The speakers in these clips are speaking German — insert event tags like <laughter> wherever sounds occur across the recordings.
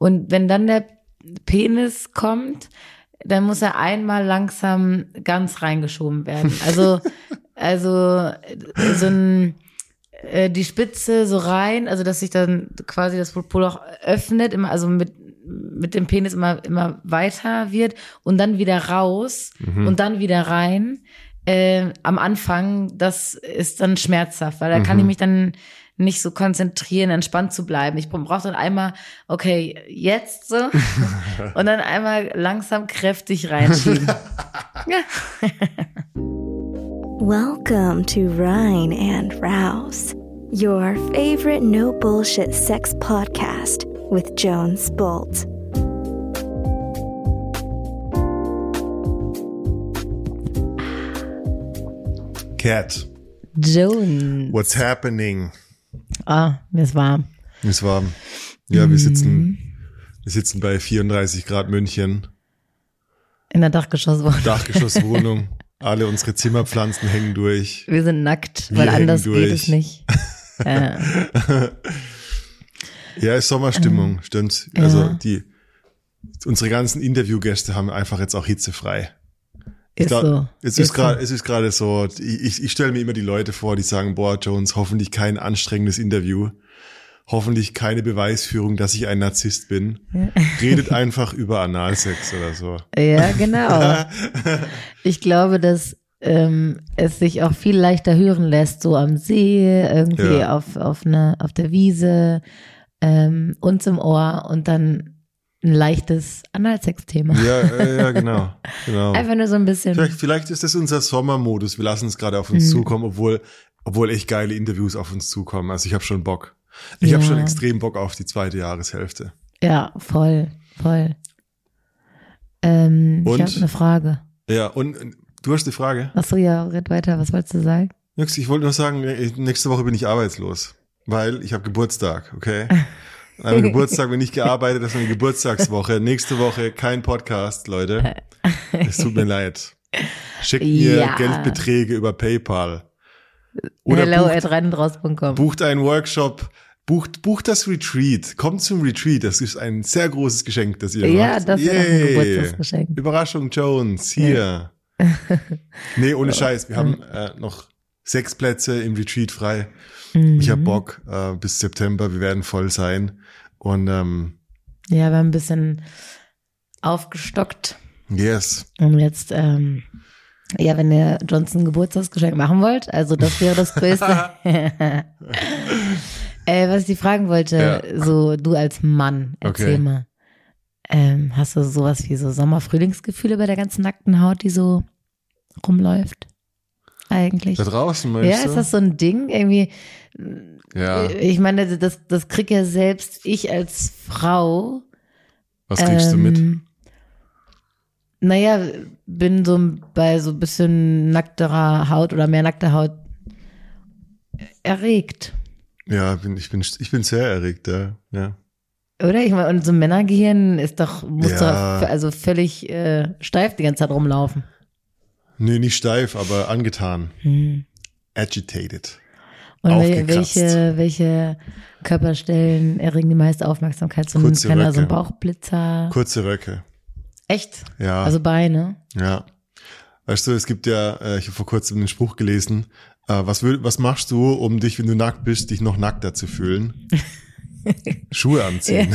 Und wenn dann der Penis kommt, dann muss er einmal langsam ganz reingeschoben werden. Also, <laughs> also so ein äh, die Spitze so rein, also dass sich dann quasi das Poloch öffnet, immer, also mit, mit dem Penis immer, immer weiter wird und dann wieder raus Mhm. und dann wieder rein. Äh, am Anfang, das ist dann schmerzhaft, weil da kann ich Mhm. mich dann nicht so konzentrieren, entspannt zu bleiben. Ich brauche dann einmal, okay, jetzt so <laughs> und dann einmal langsam kräftig reinschieben. <laughs> Welcome to Rhine and Rouse, your favorite no bullshit sex podcast with Jones Bolt. Cat, Jones. what's happening? Ah, mir ist warm. Es war, ja, wir sitzen, wir sitzen bei 34 Grad München, In der Dachgeschosswohnung. Dachgeschosswohnung. <laughs> Alle unsere Zimmerpflanzen hängen durch. Wir sind nackt, Wir weil anders durch. geht es nicht. <laughs> Ja. Ja, ist Sommerstimmung, stimmt. Also ja. die, unsere ganzen Interviewgäste haben einfach jetzt auch hitzefrei. Ist glaub, so. Es ist Ist gerade, so. es ist gerade so. Ich, ich, ich stelle mir immer die Leute vor, die sagen, boah, Jones, hoffentlich kein anstrengendes Interview. Hoffentlich keine Beweisführung, dass ich ein Narzisst bin. <laughs> Redet einfach über Analsex oder so. Ja, genau. <laughs> Ich glaube, dass ähm, es sich auch viel leichter hören lässt, so am See, irgendwie Ja. auf, auf, eine, auf der Wiese, ähm, uns im Ohr und dann ein leichtes Analsex-Thema. Ja, äh, ja, genau. <laughs> genau. Einfach nur so ein bisschen. Vielleicht, vielleicht ist das unser Sommermodus. Wir lassen es gerade auf uns Mhm. zukommen, obwohl, obwohl echt geile Interviews auf uns zukommen. Also ich habe schon Bock. Ich habe Ja. schon extrem Bock auf die zweite Jahreshälfte. Ja, voll, voll. Ähm, ich Und? habe eine Frage. Ja, und du hast die Frage? Achso, ja, red weiter. Was wolltest du sagen? Nix, ich wollte nur sagen, äh, nächste Woche bin ich arbeitslos, weil ich habe Geburtstag, okay? <laughs> An einem Geburtstag bin ich gearbeitet, das ist eine Geburtstagswoche. Nächste Woche kein Podcast, Leute. Es tut mir leid. Schickt mir Ja. Geldbeträge über PayPal. Oder Hello bucht, at bucht einen Workshop, bucht, bucht das Retreat, kommt zum Retreat. Das ist ein sehr großes Geschenk, das ihr Ja, macht. das ist ein. Geburtstagsgeschenk. Überraschung Jones, hier. <laughs> nee, ohne Scheiß. Wir haben äh, noch sechs Plätze im Retreat frei. Ich Mhm. habe Bock äh, bis September. Wir werden voll sein. Und ähm, Ja, wir haben ein bisschen aufgestockt. yes. Und jetzt, ähm, ja, wenn ihr Johnson Geburtstagsgeschenk machen wollt, also das wäre das Größte. <laughs> äh, was ich dich fragen wollte, Ja. so du als Mann, erzähl Okay. mal. Ähm, hast du sowas wie so Sommer-Frühlingsgefühle bei der ganzen nackten Haut, die so rumläuft? Eigentlich. Da draußen, meinst Ja, ist das so ein Ding? Irgendwie, ja. ich meine, das, das krieg ja selbst ich als Frau. Was kriegst du mit? Ähm, Naja, bin so bei so ein bisschen nackterer Haut oder mehr nackter Haut erregt. Ja, bin, ich bin ich bin sehr erregt, ja. ja. Oder? Ich meine, und so ein Männergehirn ist doch, muss Ja. doch also völlig äh, steif die ganze Zeit rumlaufen. Nee, nicht steif, aber angetan. Hm. Agitated. Und welche, welche Körperstellen erregen die meiste Aufmerksamkeit? So ein Kurze kleiner, so ein Röcke. Bauchblitzer. Kurze Röcke. Echt? Ja. Also Beine. Ja. Weißt du, es gibt ja, äh, ich habe vor kurzem den Spruch gelesen, äh, was, will, was machst du, um dich, wenn du nackt bist, dich noch nackter zu fühlen? <laughs> Schuhe anziehen.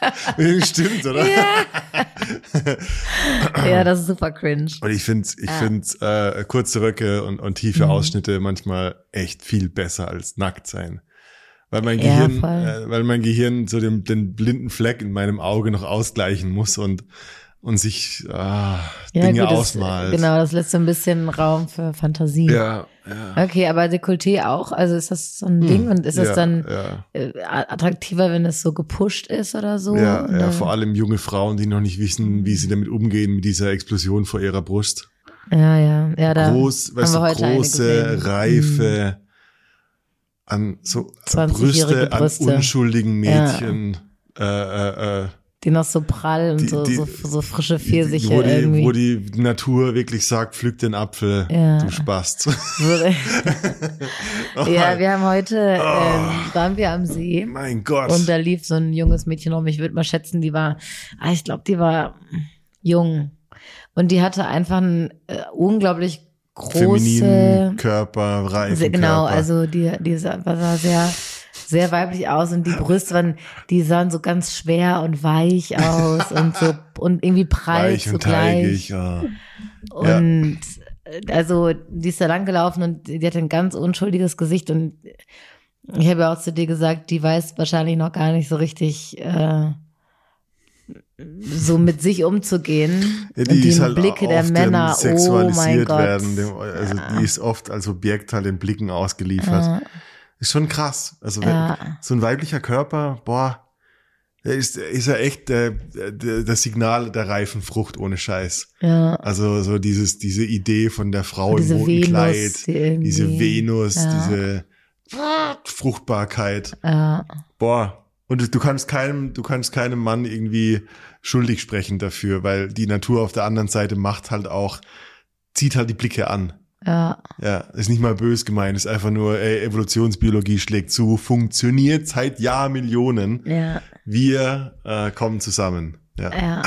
<laughs> Stimmt, oder? Ja, <laughs> <laughs> das ist super cringe. Und ich finde ich Ja. find, äh, kurze Röcke und, und tiefe Mhm. Ausschnitte manchmal echt viel besser als nackt sein. Weil mein Ja, Gehirn, voll. äh, weil mein Gehirn so den, den blinden Fleck in meinem Auge noch ausgleichen muss und, und sich ah, Dinge das, ausmalt. Genau, das lässt so ein bisschen Raum für Fantasie. Ja, ja. Okay, aber Dekolleté auch? Also ist das so ein Ding und ist das ja, dann Ja. äh, attraktiver, wenn es so gepusht ist oder so? Ja, ja, vor allem junge Frauen, die noch nicht wissen, wie sie damit umgehen, mit dieser Explosion vor ihrer Brust. ja, ja, ja, da Groß, weißt haben du, wir heute eine große, reife, an so 20-jährige Brüste, an Brüste. unschuldigen Mädchen, äh, äh, äh, die noch so prall und Die- so, die- so, so frische Pfirsiche wo, die, irgendwie. wo die Natur wirklich sagt, pflück den Apfel, Ja. du Spast. so, <laughs> Oh ja, wir haben heute, ähm, waren wir am See. mein Gott. Und da lief so ein junges Mädchen rum. Ich würde mal schätzen, die war, ah, ich glaube, die war jung. Und die hatte einfach einen äh, unglaublich große, Femininen Körper, reifen genau, also die, die sah sehr, sehr weiblich aus und die Brüste waren, die sahen so ganz schwer und weich aus und so und irgendwie prall weich und teigig. Ja. Und äh, also die ist da lang gelaufen und die hatte ein ganz unschuldiges Gesicht und ich habe ja auch zu dir gesagt, die weiß wahrscheinlich noch gar nicht so richtig äh, so mit sich umzugehen. Ja, und die die ist halt Blicke der Männer, dann oh mein sexualisiert Gott. werden. Dem, also Ja. die ist oft als Objekt halt den Blicken ausgeliefert. Ja. Ist schon krass. Also wenn, Ja. so ein weiblicher Körper, boah, ist, ist ja echt äh, das Signal der reifen Frucht ohne Scheiß. Ja. Also so dieses, diese Idee von der Frau Und im roten Venus, Kleid, die diese Venus, Ja. diese Fruchtbarkeit. Ja. Boah. Und du kannst keinem, du kannst keinem Mann irgendwie schuldig sprechen dafür, weil die Natur auf der anderen Seite macht halt auch, zieht halt die Blicke an. Ja. Ja, ist nicht mal bös gemeint, ist einfach nur, ey, Evolutionsbiologie schlägt zu, funktioniert seit Jahrmillionen. Ja. Wir äh, kommen zusammen. Ja. Ja.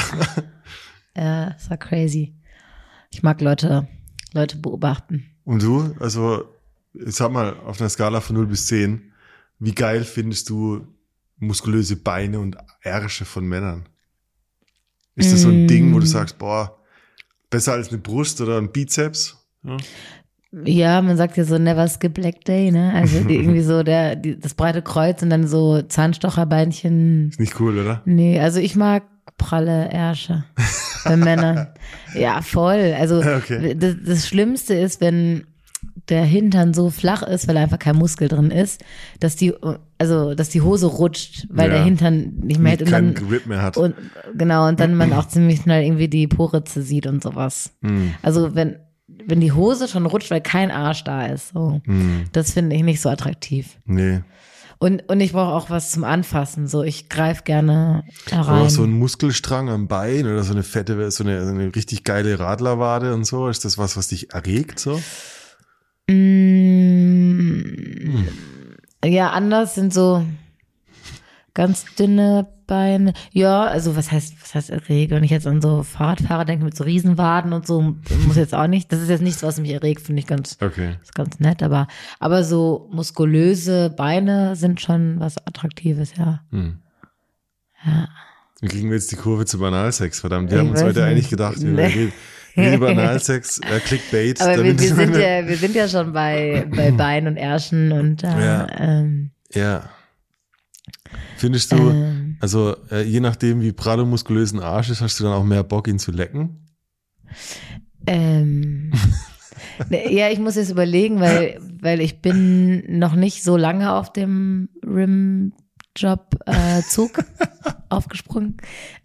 <laughs> ja, das war crazy. Ich mag Leute, Leute beobachten. Und du, also, sag mal, auf einer Skala von 0 bis 10, wie geil findest du muskulöse Beine und Ärsche von Männern? Ist das so ein Mm. Ding, wo du sagst, boah, besser als eine Brust oder ein Bizeps? Ja. Ja, man sagt ja so never skip leg day, ne? Also <laughs> irgendwie so der, die, das breite Kreuz und dann so Zahnstocherbeinchen. Ist nicht cool, oder? Nee, also ich mag pralle Ärsche bei Männern. <laughs> Ja, voll. Also Okay. das, das Schlimmste ist, wenn der Hintern so flach ist, weil einfach kein Muskel drin ist, dass die, also dass die Hose rutscht, weil Ja. der Hintern nicht mehr hält und dann Grip mehr hat. und genau und dann man <clears throat> auch ziemlich schnell irgendwie die Poritze sieht und sowas. Hm, Also wenn wenn die Hose schon rutscht, weil kein Arsch da ist, so. hm, Das finde ich nicht so attraktiv. nee. Und, und ich brauche auch was zum Anfassen. So, ich greife gerne da Aber rein. auch so ein Muskelstrang am Bein oder so eine fette, so eine, so eine richtig geile Radlerwade und so, ist das was, was dich erregt, so? Mm, Ja, anders sind so ganz dünne Beine. Ja, also was heißt, was heißt erregt? Wenn ich jetzt an so Fahrradfahrer denke mit so Riesenwaden und so, muss jetzt auch nicht. Das ist jetzt nichts, was mich erregt, finde ich ganz, Okay. ist ganz nett. Aber, aber so muskulöse Beine sind schon was Attraktives, ja. Hm. Ja. Wie kriegen wir jetzt die Kurve zu Banalsex? Verdammt, wir Ich haben uns heute nicht. eigentlich gedacht, wir Nee. reden, reden über Analsex, <laughs> äh, Clickbait. Aber wir, wir, <laughs> sind ja, wir sind ja schon bei, bei Beinen und Ärschen und äh, Ja. ähm, ja. Findest du, ähm, also äh, je nachdem, wie prall und muskulös ein Arsch ist, hast du dann auch mehr Bock, ihn zu lecken? ähm, <laughs> ne, ja, ich muss jetzt überlegen, weil, weil ich bin noch nicht so lange auf dem Rim-Job-Zug <laughs> aufgesprungen.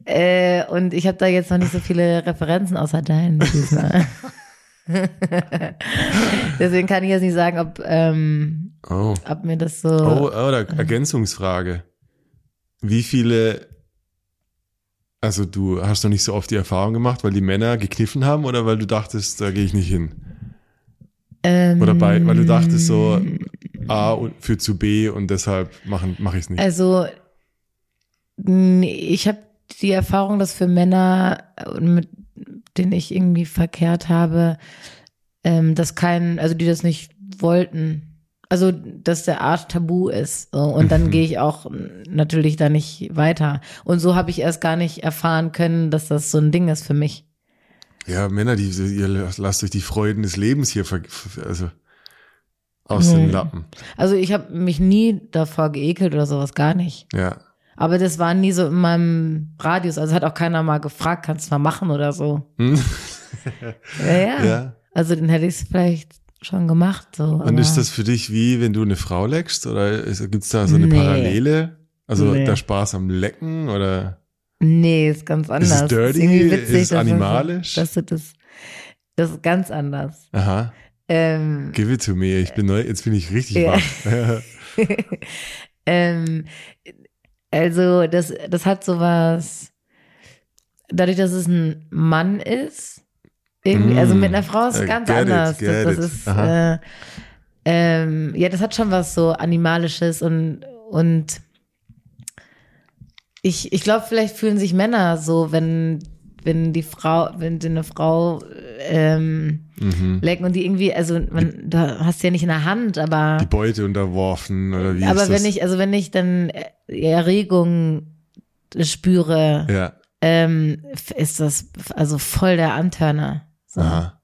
Äh, und ich habe da jetzt noch nicht so viele Referenzen außer deinen. <laughs> Deswegen kann ich jetzt nicht sagen, ob, ähm, Oh. ob mir das so. Oh, oder Ergänzungsfrage. Wie viele, also du hast noch nicht so oft die Erfahrung gemacht, weil die Männer gekniffen haben oder weil du dachtest, da gehe ich nicht hin? ähm, Oder bei, weil du dachtest so, A führt zu B und deshalb mache ich es nicht. Also, ich habe die Erfahrung, dass für Männer, äh, mit denen ich irgendwie verkehrt habe, ähm, dass kein, also die das nicht wollten. Also, dass der Arsch tabu ist. So. Und dann Mhm. gehe ich auch natürlich da nicht weiter. Und so habe ich erst gar nicht erfahren können, dass das so ein Ding ist für mich. Ja, Männer, die, ihr lasst euch die Freuden des Lebens hier ver, also aus Nee. den Lappen. Also ich habe mich nie davor geekelt oder sowas, gar nicht. Ja. Aber das war nie so in meinem Radius. Also hat auch keiner mal gefragt, kannst du mal machen oder so. Hm? Ja, ja. ja. Also dann hätte ich es vielleicht schon gemacht. So, Und aber- ist das für dich wie, wenn du eine Frau leckst? Oder gibt es da so eine Nee. Parallele? Also Nee. der Spaß am Lecken oder? Nee, ist ganz anders. dirty? irgendwie Ist es dass du- animalisch? Dass du das, das ist ganz anders. Aha, Ähm, give it to me. Ich bin neu, jetzt bin ich richtig Ja. wach. <laughs> ähm, also das, das hat sowas, dadurch, dass es ein Mann ist, irgendwie, Mm. also mit einer Frau ist es Äh, ganz get it, anders. get das, it. das ist, äh, ähm, ja, das hat schon was so Animalisches und, und ich, ich glaube, vielleicht fühlen sich Männer so, wenn, wenn die Frau, wenn eine Frau ähm, Mhm. lecken und die irgendwie, also man, du hast sie ja nicht in der Hand, aber Die Beute unterworfen oder wie aber ist wenn ich, also wenn ich dann äh, Erregung spüre, ja, ähm, ist das also voll der Antörner. So. aha.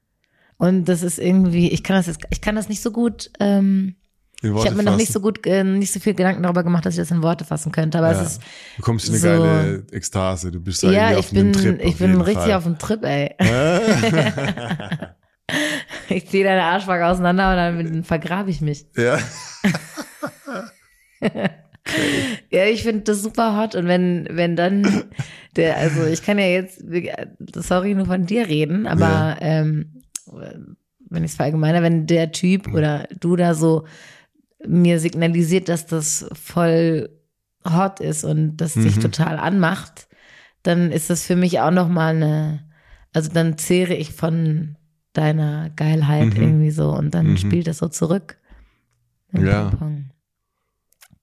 Und das ist irgendwie, ich kann das jetzt, ich kann das nicht so gut, ähm, ich habe mir noch nicht so gut, äh, nicht so viel Gedanken darüber gemacht, dass ich das in Worte fassen könnte. Aber Ja. es ist, Du kommst in eine so- geile Ekstase. Du bist da ja, irgendwie ich auf einem bin, Trip. ich auf bin richtig Fall. auf dem Trip, ey. <laughs> <laughs> Ich ziehe deine Arschbacke auseinander und dann vergrabe ich mich. ja. <laughs> Ja, ich finde das super hot und wenn, wenn dann der, also ich kann ja jetzt, sorry, nur von dir reden, aber Ja. ähm, wenn ich es verallgemeine, wenn der Typ oder du da so mir signalisiert, dass das voll hot ist und das dich Mhm. total anmacht, dann ist das für mich auch nochmal eine, also dann zehre ich von deiner Geilheit Mhm. irgendwie so und dann Mhm. spielt das so zurück. Ja.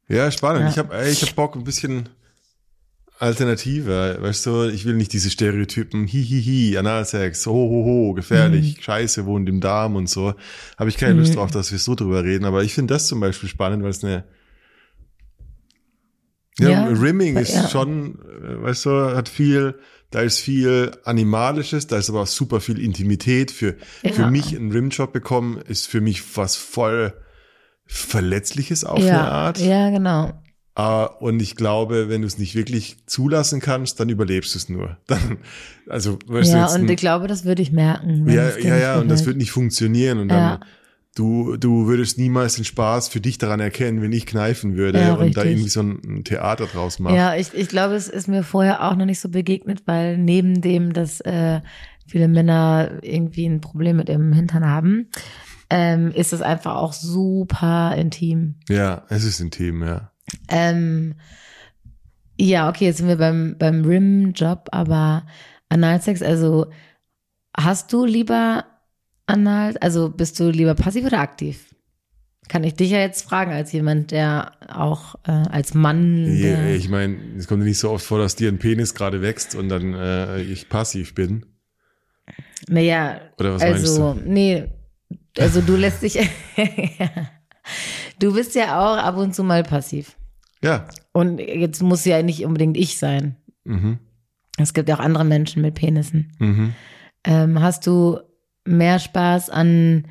Ja, spannend. Ja. Ich habe ich hab Bock ein bisschen Alternative. Weißt du, ich will nicht diese Stereotypen, hihihi, Analsex, ho, ho, ho, gefährlich, scheiße, wohnt im Darm und so. Habe ich keine Lust Mhm. drauf, dass wir so drüber reden. Aber ich finde das zum Beispiel spannend, weil es eine ja, Ja, Rimming ist ja. schon, äh, weißt du, hat viel, da ist viel Animalisches, da ist aber auch super viel Intimität. Für, für Ja. mich ein Rimjob bekommen, ist für mich was voll Verletzliches auf ja, eine Art. Ja, genau. Ah, und ich glaube, wenn du es nicht wirklich zulassen kannst, dann überlebst du es nur. <laughs> Dann, also, weißt du, Ja, jetzt und ein- ich glaube, das würde ich merken. ja, ja, ja, und das wird nicht funktionieren. Und Ja. dann, du, du würdest niemals den Spaß für dich daran erkennen, wenn ich kneifen würde Ja, und da richtig. irgendwie so ein, ein Theater draus machen. Ja, ich, ich glaube, es ist mir vorher auch noch nicht so begegnet, weil neben dem, dass äh, viele Männer irgendwie ein Problem mit ihrem Hintern haben, ähm, ist es einfach auch super intim. ja, es ist intim, ja. Ähm, ja, okay, jetzt sind wir beim, beim Rim-Job, aber Analsex, also hast du lieber Anal, also bist du lieber passiv oder aktiv? Kann ich dich ja jetzt fragen, als jemand, der auch äh, als Mann. Ja, Der, ich meine, es kommt nicht so oft vor, dass dir ein Penis gerade wächst und dann äh, ich passiv bin. naja, Oder was also, meinst nee, also du lässt dich. <laughs> du bist ja auch ab und zu mal passiv. du? Ja. Und jetzt muss ja nicht unbedingt ich sein. Mhm. Es gibt ja auch andere Menschen mit Penissen. Mhm. Ähm, hast du mehr Spaß an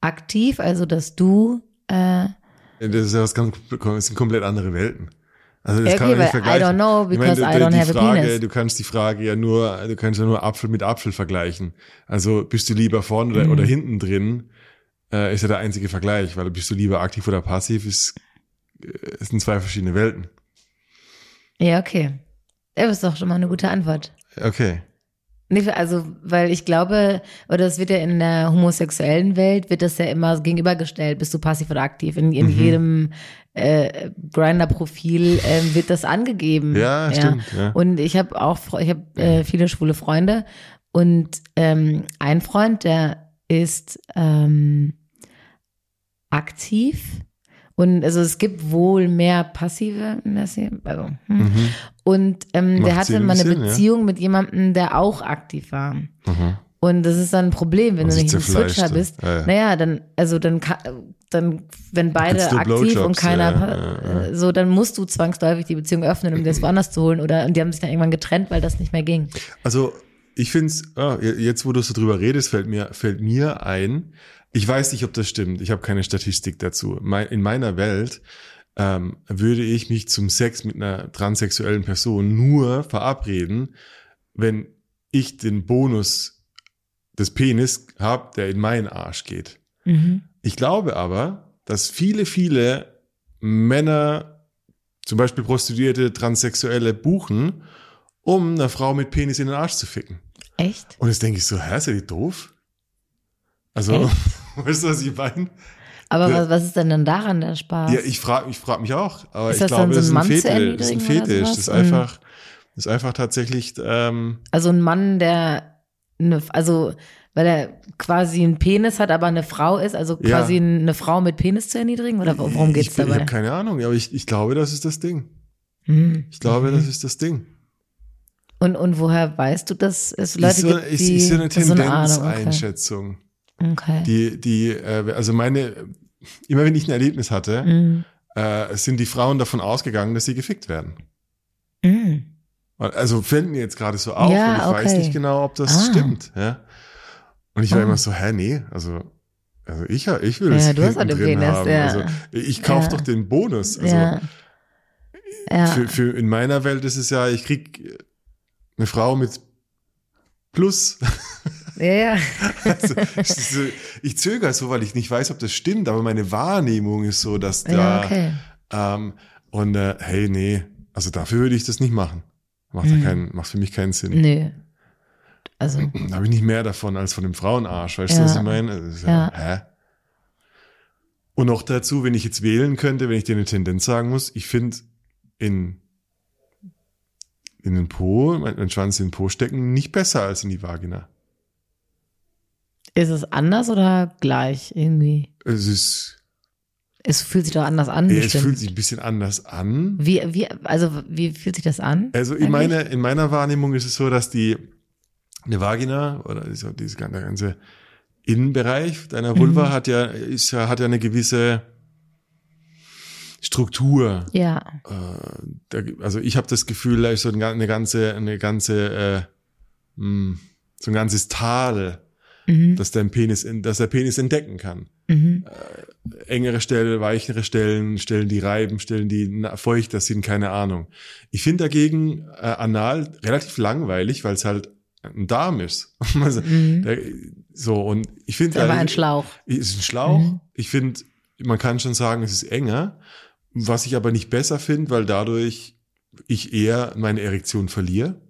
aktiv, also dass du äh, Das ist ja was ganz, das sind komplett andere Welten. Also das Ja, kann okay, man nicht weil I vergleichen. don't know, Ich meine, because I don't have a Frage, penis. Du kannst die Frage ja nur, du kannst ja nur Apfel mit Apfel vergleichen. Also bist du lieber vorne oder, Mhm. oder hinten drin, äh, ist ja der einzige Vergleich, weil bist du lieber aktiv oder passiv, ist, äh, es sind zwei verschiedene Welten. ja okay. Das ist doch schon mal eine gute Antwort. Okay. Nee, also, weil ich glaube, oder das wird ja in der homosexuellen Welt, wird das ja immer gegenübergestellt, bist du passiv oder aktiv. In, in Mhm. jedem äh, Grinder-Profil ähm, wird das angegeben. Ja, stimmt. Ja. Und ich habe auch, ich habe äh, viele schwule Freunde und ähm, ein Freund, der ist ähm, aktiv und also es gibt wohl mehr passive, also, hm. Mhm. und ähm, der hatte mal eine ja. Beziehung mit jemandem, der auch aktiv war. Mhm. Und das ist dann ein Problem, wenn Und du nicht ein Switcher bist. ja, ja. Naja, dann, also dann, dann, wenn beide aktiv und keiner, ja, ja, ja. äh, so, dann musst du zwangsläufig die Beziehung öffnen, um das woanders zu holen. Oder, und die haben sich dann irgendwann getrennt, weil das nicht mehr ging. Also ich finde es, ah, jetzt wo du so drüber redest, fällt mir, fällt mir ein, ich weiß nicht, ob das stimmt, ich habe keine Statistik dazu. In meiner Welt ähm, würde ich mich zum Sex mit einer transsexuellen Person nur verabreden, wenn ich den Bonus des Penis habe, der in meinen Arsch geht. Mhm. Ich glaube aber, dass viele, viele Männer, zum Beispiel Prostituierte, Transsexuelle, buchen, um einer Frau mit Penis in den Arsch zu ficken. Echt? Und jetzt denke ich so, hä, ist ja die doof? Also, <laughs> weißt du, was ich meine? Aber Ja. was, ist denn dann daran der Spaß? Ja, ich frage ich frag mich auch. Aber Ist ich das glaube, dann das so ist ein ein Mann zu Fetisch. Das ist ein Fetisch. Das ist einfach, Ist einfach tatsächlich, ähm, Also ein Mann, der, eine, also weil er quasi einen Penis hat, aber eine Frau ist, also Ja. quasi eine Frau mit Penis zu erniedrigen? Oder worum geht's ich, bin- Ich dabei? habe keine Ahnung, aber ich, ich glaube, das ist das Ding. Hm. Ich glaube, das ist das Ding. Und, und woher weißt du, dass es Leute ist so, gibt, die ist so eine das ist so eine Tendenzeinschätzung. Okay. Okay. Die, die, äh, also meine, immer wenn ich ein Erlebnis hatte, Mm. äh, sind die Frauen davon ausgegangen, dass sie gefickt werden. Mm. Also fällt mir jetzt gerade so auf Ja, und ich weiß okay. nicht genau, ob das Ah. stimmt. Ja. Und ich war Oh. immer so, hä, nee, also, also ich, ich will Ja, es du hast hinten halt drin Penis, haben. ja. Also ich kaufe Ja. doch den Bonus. Also ja. Ja. für, für in meiner Welt ist es ja, ich krieg eine Frau mit Plus. Ja, ja. Also, so, ich zögere so, weil ich nicht weiß, ob das stimmt, aber meine Wahrnehmung ist so, dass da Ja, okay. ähm, und äh, hey, nee, also dafür würde ich das nicht machen. Macht, Hm. ja keinen, macht für mich keinen Sinn. Nö. Also, Da habe ich nicht mehr davon als von dem Frauenarsch, weißt du, Ja. was ich meine? Also, ja. Hä? Und noch dazu, wenn ich jetzt wählen könnte, wenn ich dir eine Tendenz sagen muss, ich finde in, in den Po, mein Schwanz in den Po stecken, nicht besser als in die Vagina. Ist es anders oder gleich irgendwie? Es ist, Es fühlt sich doch anders an, es bestimmt. fühlt sich ein bisschen anders an. wie, wie, also, wie fühlt sich das an? Also in meiner, in meiner Wahrnehmung ist es so, dass die eine Vagina oder dieser, ganze- der ganze Innenbereich deiner Vulva Mhm. hat ja, ist ja, hat ja eine gewisse Struktur. Ja. Äh, also ich habe das Gefühl, da ist so eine, ganze, eine ganze, äh, mh, so ein ganzes Tal, Mhm. dass dein Penis, in, dass der Penis entdecken kann. Mhm. Engere Stellen, weichere Stellen, Stellen, die reiben, Stellen, die feuchter sind, keine Ahnung. Ich finde dagegen äh, anal relativ langweilig, weil es halt ein Darm ist. <laughs> also, Mhm. der, so und ich finde Ist aber ein Schlauch. Ist ein Schlauch. Mhm. Ich finde, man kann schon sagen, es ist enger. Was ich aber nicht besser finde, weil dadurch ich eher meine Erektion verliere.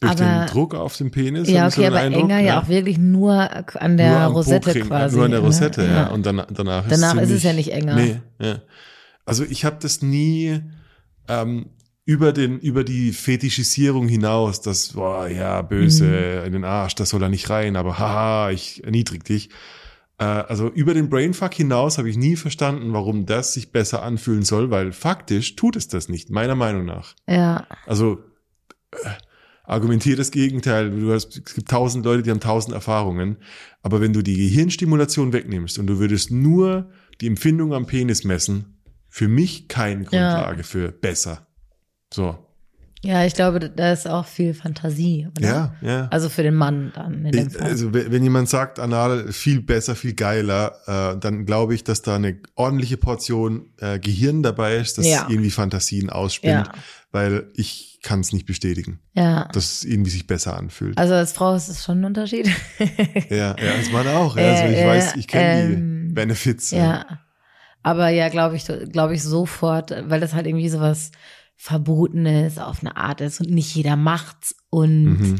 Durch Aber- den Druck auf dem Penis. Ja, so okay, den aber Eindruck, enger ja auch wirklich nur an der Nur Rosette quasi. Nur an der ne? Rosette, ja. Und dann, danach ist Danach ist es ziemlich- ja nicht enger. Nee, ja. Also ich habe das nie ähm, über den über die Fetischisierung hinaus, das boah, ja böse Mhm. in den Arsch, das soll da nicht rein, aber haha, ich erniedrig dich. Äh, also über den Brainfuck hinaus habe ich nie verstanden, warum das sich besser anfühlen soll, weil faktisch tut es das nicht, meiner Meinung nach. Ja, Also äh, argumentiere das Gegenteil. Du hast, es gibt tausend Leute, die haben tausend Erfahrungen. Aber wenn du die Gehirnstimulation wegnimmst und du würdest nur die Empfindung am Penis messen, für mich keine Grundlage für besser. So. Ja, ich glaube, da ist auch viel Fantasie. Oder? Ja, ja. Also für den Mann dann in dem Ich, Fall. also wenn jemand sagt, anal viel besser, viel geiler, äh, dann glaube ich, dass da eine ordentliche Portion äh, Gehirn dabei ist, das Ja. irgendwie Fantasien ausspinnt, Ja. weil ich kann es nicht bestätigen, ja. dass es irgendwie sich besser anfühlt. Also als Frau ist es schon ein Unterschied. <laughs> Ja, ja, als Mann auch. Ja. Also ich Äh, weiß, ich kenne ähm, die Benefits. Ja. Aber ja, glaube ich, glaube ich sofort, weil das halt irgendwie sowas Verbotenes auf eine Art ist und nicht jeder macht's und Mhm.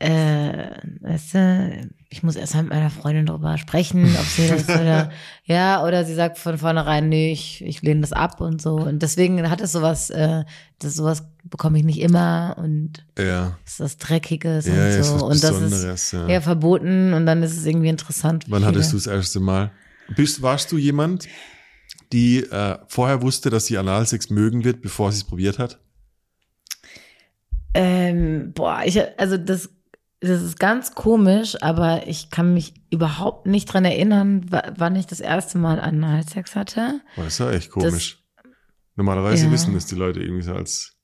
äh, weißt du, ich muss erst mal mit meiner Freundin darüber sprechen, ob sie das oder <laughs> ja, oder sie sagt von vornherein, nee, ich, ich lehne das ab und so. Und deswegen hat es sowas, äh, das sowas bekomme ich nicht immer und Ja, ist das Dreckiges ja, und ist so. was Und das ist ja. ja verboten und dann ist es irgendwie interessant. Wann hattest du das erste Mal? Bist, warst du jemand, die äh, vorher wusste, dass sie Analsex mögen wird, bevor sie es probiert hat? Ähm, boah, ich, also das, das ist ganz komisch, aber ich kann mich überhaupt nicht dran erinnern, wa- wann ich das erste Mal Analsex hatte. Boah, das ist ja echt komisch. Normalerweise Ja. wissen das die Leute irgendwie so als.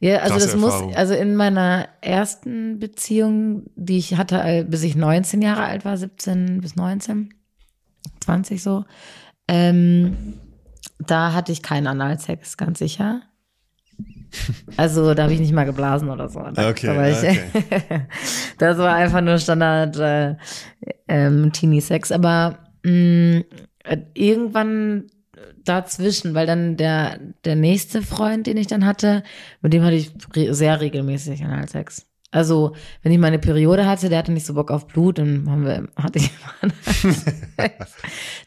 Ja, also das muss, Erfahrung. also in meiner ersten Beziehung, die ich hatte, bis ich 19 Jahre alt war, 17 bis 19, 20 so, ähm, da hatte ich keinen Analsex, ganz sicher. <laughs> Also da habe ich nicht mal geblasen oder so. Da, Okay, da war ich, okay. <laughs> das war einfach nur Standard äh, ähm, Teenie-Sex. Aber mh, äh, irgendwann dazwischen, weil dann der, der nächste Freund, den ich dann hatte, mit dem hatte ich re sehr regelmäßig Analsex. Also, wenn ich meine Periode hatte, der hatte nicht so Bock auf Blut, dann haben wir, hatte ich. <laughs>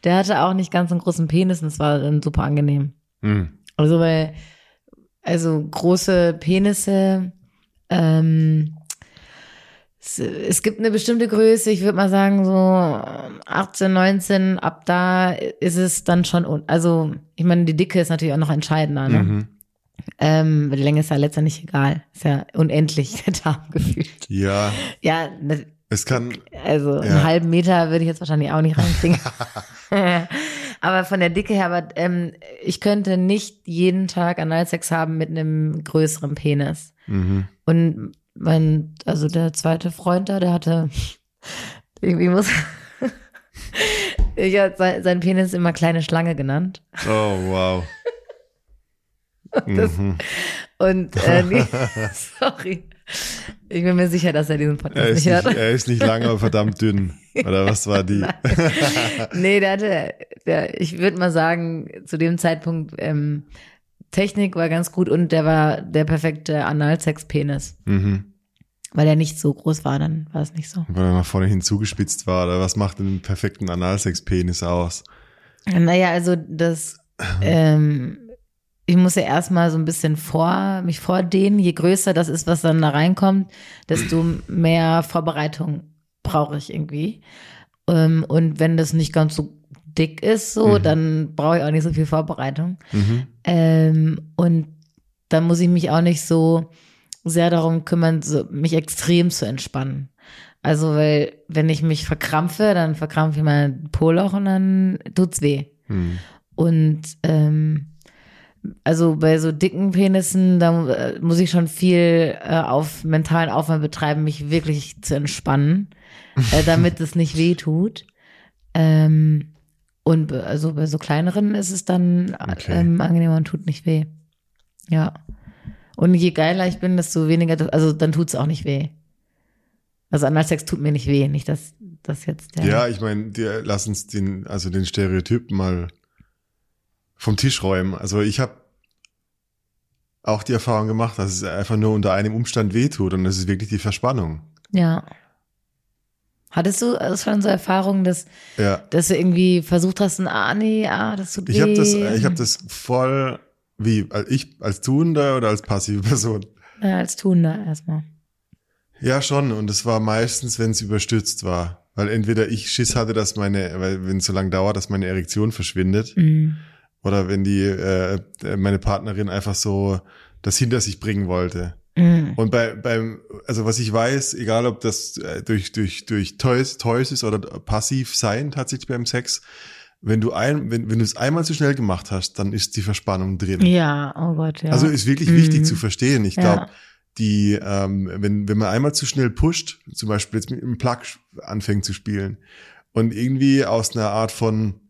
Der hatte auch nicht ganz einen großen Penis und es war dann super angenehm. Hm. Also, weil also große Penisse, ähm, es, es gibt eine bestimmte Größe, ich würde mal sagen so 18, 19, ab da ist es dann schon, also ich meine, die Dicke ist natürlich auch noch entscheidender, ne? Mhm. Ähm, die Länge ist ja letztendlich egal, ist ja unendlich der Darm <laughs> gefühlt. Ja, Ja, das- es kann, also Ja. einen halben Meter würde ich jetzt wahrscheinlich auch nicht reinkriegen. <laughs> <laughs> aber von der Dicke her, aber ähm, ich könnte nicht jeden Tag Analsex haben mit einem größeren Penis. mhm. Und mein, also der zweite Freund da, der hatte irgendwie muss. ich habe sein, sein Penis immer kleine Schlange genannt. oh wow. <laughs> Das- Mhm. Und <laughs> äh, nee, <laughs> sorry. Ich bin mir sicher, dass er diesen Er Podcast ist nicht nicht, hört. er ist nicht lang, aber verdammt dünn. Oder was war die? nee, der hatte, der, ich würde mal sagen, zu dem Zeitpunkt, ähm, Technik war ganz gut und der war der perfekte Analsex-Penis. mhm. Weil er nicht so groß war, dann war es nicht so. Weil er nach vorne hin zugespitzt war. Oder was macht den perfekten Analsex-Penis aus? Naja, also das, ähm, ich muss ja erstmal so ein bisschen vor, mich vordehnen. Je größer das ist, was dann da reinkommt, desto mehr Vorbereitung brauche ich irgendwie. Ähm, und wenn das nicht ganz so dick ist, so, Mhm. dann brauche ich auch nicht so viel Vorbereitung. Mhm. Ähm, und dann muss ich mich auch nicht so sehr darum kümmern, so, mich extrem zu entspannen. Also, weil, wenn ich mich verkrampfe, dann verkrampfe ich mein Poloch und dann tut's weh. Mhm. Und ähm, also bei so dicken Penissen, da äh, muss ich schon viel äh, auf mentalen Aufwand betreiben, mich wirklich zu entspannen, äh, <laughs> damit es nicht weh tut. Ähm, und also bei so kleineren ist es dann Okay. ähm, angenehmer und tut nicht weh. Ja. Und je geiler ich bin, desto weniger, also dann tut's auch nicht weh. Also Analsex tut mir nicht weh, nicht dass das jetzt der. Ja, ich meine, lass uns den, also den Stereotyp mal vom Tisch räumen. Also ich habe auch die Erfahrung gemacht, dass es einfach nur unter einem Umstand wehtut und das ist wirklich die Verspannung. Ja. Hattest du äh, schon so Erfahrungen, dass, Ja. dass du irgendwie versucht hast, ah nee, ah, das tut weh? Ich habe das, ich habe das voll, wie, als ich als Tuender oder als passive Person? Ja, als Tuner erstmal. Ja, schon. Und es war meistens, wenn es überstürzt war. Weil entweder ich Schiss hatte, dass meine, weil wenn es so lange dauert, dass meine Erektion verschwindet. Mhm. Oder wenn die, äh, meine Partnerin einfach so das hinter sich bringen wollte. Mhm. Und bei, beim, also was ich weiß, egal ob das äh, durch, durch, durch Toys, Toys ist oder passiv sein tatsächlich beim Sex, wenn du ein, wenn, wenn du es einmal zu schnell gemacht hast, dann ist die Verspannung drin. Ja, oh Gott, ja. Also ist wirklich Mhm. wichtig zu verstehen. Ich Ja. glaube, die, ähm, wenn, wenn man einmal zu schnell pusht, zum Beispiel jetzt mit einem Plug anfängt zu spielen und irgendwie aus einer Art von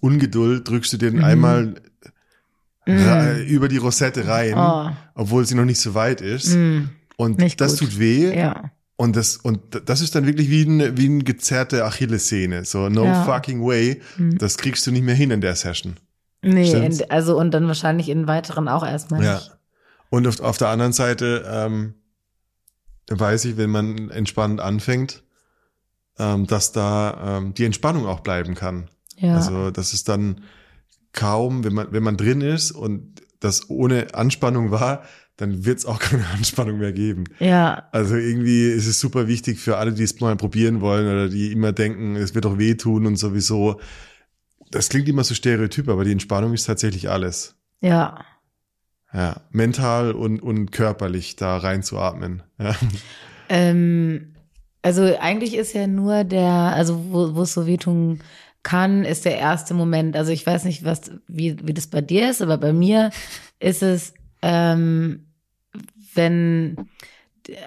Ungeduld drückst du den Mhm. einmal ra- über die Rosette rein, Oh. obwohl sie noch nicht so weit ist. Mhm. Und Nicht das gut. tut weh. Ja. Und das, und das ist dann wirklich wie eine, wie eine gezerrte Achillessehne. So, no Ja. fucking way. Mhm. Das kriegst du nicht mehr hin in der Session. Nee, Stimmt's? also und dann wahrscheinlich in weiteren auch erstmal Ja. nicht. Und auf, auf der anderen Seite ähm, weiß ich, wenn man entspannt anfängt, ähm, dass da ähm, die Entspannung auch bleiben kann. Ja. Also das ist dann kaum, wenn man, wenn man drin ist und das ohne Anspannung war, dann wird es auch <laughs> keine Anspannung mehr geben. ja. Also irgendwie ist es super wichtig für alle, die es mal probieren wollen oder die immer denken, es wird doch wehtun und sowieso. Das klingt immer so stereotyp, aber die Entspannung ist tatsächlich alles. Ja. Ja, mental und, und körperlich da reinzuatmen. Ja. Ähm, also eigentlich ist ja nur der, also wo, wo es so wehtun kann, ist der erste Moment. Also ich weiß nicht, was, wie, wie das bei dir ist, aber bei mir ist es, ähm, wenn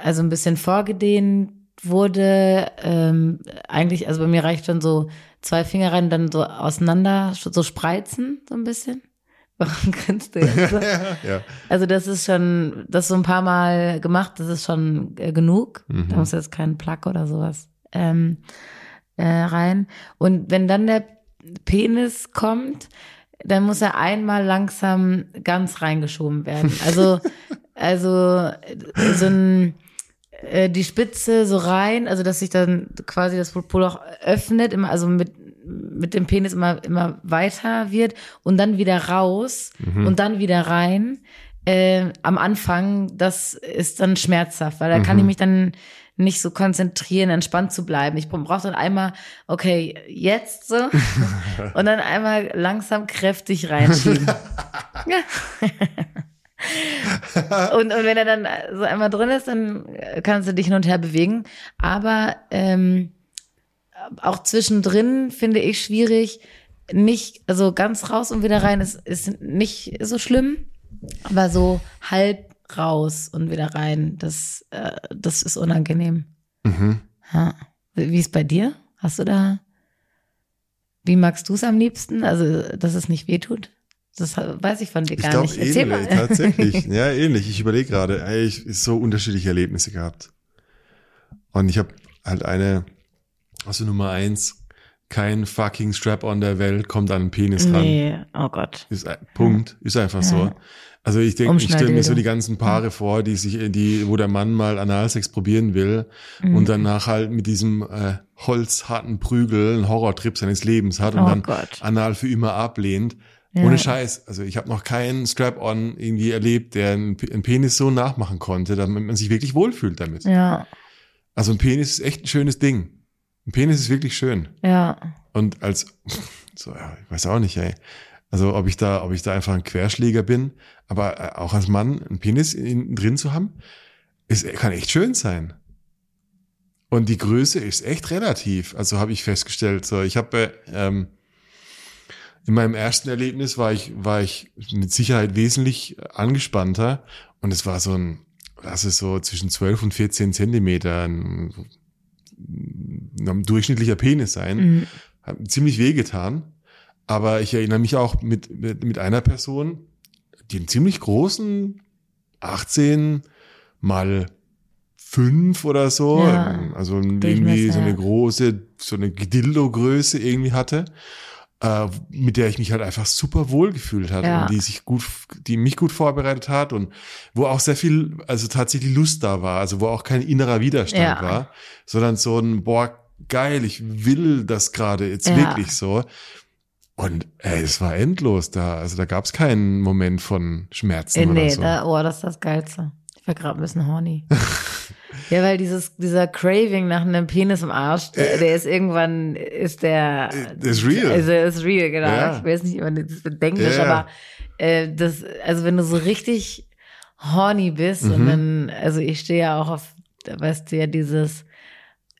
also ein bisschen vorgedehnt wurde, ähm, eigentlich, also bei mir reicht schon so zwei Finger rein, dann so auseinander, so spreizen, so ein bisschen. <laughs> Warum grinst du jetzt so? <laughs> ja. Also das ist schon, das so ein paar Mal gemacht, das ist schon äh, genug. Mhm. Da muss jetzt kein Plug oder sowas ähm, äh, rein. Und wenn dann der Penis kommt, dann muss er einmal langsam ganz reingeschoben werden. <laughs> Also, also so ein äh, die Spitze so rein, also dass sich dann quasi das Poloch öffnet, immer, also mit, mit dem Penis immer, immer weiter wird und dann wieder raus Mhm. und dann wieder rein. äh, am Anfang, das ist dann schmerzhaft, weil da kann Mhm. ich mich dann nicht so konzentrieren, entspannt zu bleiben. Ich brauche dann einmal, okay, jetzt so <laughs> und dann einmal langsam kräftig reinschieben. <laughs> <laughs> und, und wenn er dann so einmal drin ist, dann kannst du dich hin und her bewegen. Aber ähm, auch zwischendrin finde ich schwierig, nicht, also ganz raus und wieder rein ist, ist nicht so schlimm, aber so halb raus und wieder rein, das, äh, das ist unangenehm. Mhm. Ja. Wie ist bei dir? Hast du da, wie magst du es am liebsten? Also, dass es nicht wehtut? Das weiß ich von dir Ich gar glaube nicht. Erzähl ähnlich, mal. tatsächlich. <laughs> Ja, ähnlich. Ich überlege gerade, ich so unterschiedliche Erlebnisse gehabt. Und ich habe halt eine, also Nummer eins, kein fucking Strap-on der Welt kommt an den Penis ran. nee, oh Gott. Ist ein Punkt, ist einfach so. Also ich denke, ich stelle mir so die ganzen Paare vor, die sich, die, wo der Mann mal Analsex probieren will Mhm. und danach halt mit diesem äh, holzharten Prügel einen Horrortrip seines Lebens hat und Oh dann Gott. anal für immer ablehnt. Ja. Ohne Scheiß. Also ich habe noch keinen Strap-on irgendwie erlebt, der einen Penis so nachmachen konnte, damit man sich wirklich wohlfühlt damit. Ja, Also ein Penis ist echt ein schönes Ding. Ein Penis ist wirklich schön. ja. Und als, <laughs> so, ja, ich weiß auch nicht, ey. Also ob ich da, ob ich da einfach ein Querschläger bin, aber äh, auch als Mann einen Penis in, drin zu haben, ist, kann echt schön sein. Und die Größe ist echt relativ. Also habe ich festgestellt. So, ich habe ähm, in meinem ersten Erlebnis war ich, war ich mit Sicherheit wesentlich angespannter und es war so ein, das ist so zwischen 12 und 14 Zentimeter, ein, ein durchschnittlicher Penis sein Mhm. hat ziemlich wehgetan. Aber ich erinnere mich auch mit, mit, mit einer Person, die einen ziemlich großen 18 mal 5 oder so, Ja. also irgendwie so eine große, so eine Dildo-Größe irgendwie hatte, äh, mit der ich mich halt einfach super wohl gefühlt hatte Ja. und die sich gut, die mich gut vorbereitet hat und wo auch sehr viel, also tatsächlich Lust da war, also wo auch kein innerer Widerstand Ja. war, sondern so ein, boah, geil, ich will das gerade jetzt Ja. wirklich so. Und ey, es war endlos da. Also da gab es keinen Moment von Schmerzen Äh, oder nee, so. da, oh, das ist das Geilste. Ich war gerade ein bisschen horny. <laughs> ja, weil dieses, dieser Craving nach einem Penis im Arsch, der, der ist irgendwann, ist der. Äh, ist real. Also, ist real, genau. Ja. Ich weiß nicht, immer das ist Englisch, Ja, aber äh, das, also wenn du so richtig horny bist und Mhm. dann, also ich stehe ja auch auf, weißt du ja, dieses,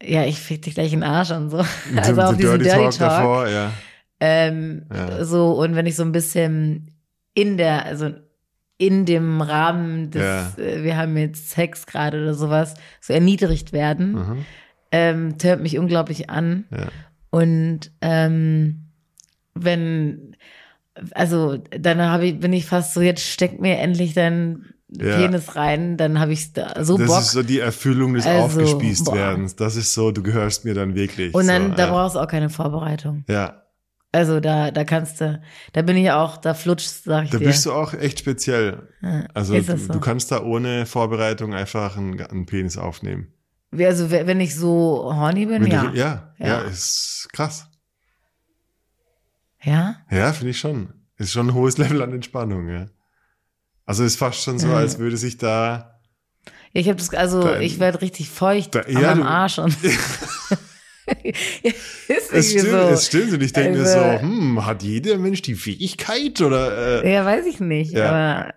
ja, ich fick dich gleich in den Arsch und so. <laughs> Also auf diesen Dirty Talk. davor, ja. Ähm, Ja. So, und wenn ich so ein bisschen in der, also in dem Rahmen des, Ja. äh, wir haben jetzt Sex gerade oder sowas, so erniedrigt werden, Mhm. ähm, tönt mich unglaublich an. ja. Und ähm, wenn, also dann habe ich, bin ich fast so, jetzt steck mir endlich dein Ja. Penis rein, dann habe ich da so Das Bock. ist so die Erfüllung des Also, aufgespießt boah. werdens. Das ist so, du gehörst mir dann wirklich. und dann, so, da brauchst du auch keine Vorbereitung. ja. Also da, da kannst du, da bin ich auch, da flutschst, sag ich Da dir. bist du auch echt speziell. Ja, Also du, so. du kannst da ohne Vorbereitung einfach einen, einen Penis aufnehmen. Wie- Also we- wenn ich so horny bin, Wenn ja. Du, ja, ja, Ja. ist krass. Ja? Ja, finde ich schon. Ist schon ein hohes <laughs> Level an Entspannung, ja. Also ist fast schon so, Ja. als würde sich da. Ja, ich habe das, also Dein- ich werde richtig feucht Da- ja, du- Arsch und <laughs> <laughs> Es stimmt, so. es stimmt. Und ich denke mir Also- so, hm, hat jeder Mensch die Fähigkeit oder äh, Ja, weiß ich nicht, Ja. aber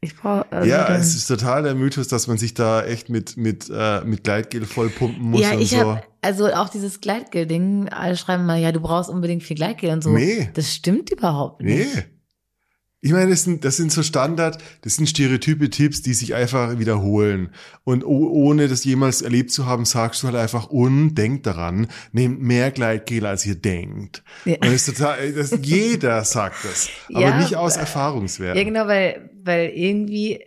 ich brauche also Ja, es ist total der Mythos, dass man sich da echt mit, mit, äh, mit Gleitgel vollpumpen muss ja, und ich so. habe also auch dieses Gleitgel-Ding. Alle schreiben mal, ja, du brauchst unbedingt viel Gleitgel und so. Nee. Das stimmt überhaupt Nee. Ich meine, das sind, das sind so Standard, das sind stereotype Tipps, die sich einfach wiederholen. Und oh, ohne das jemals erlebt zu haben, sagst du halt einfach, und denkt daran, nehmt mehr Gleitgel, als ihr denkt. Ja. Und das ist total, das, jeder sagt das. Aber Ja, nicht aus äh, Erfahrungswerten. Ja, genau, weil, weil irgendwie,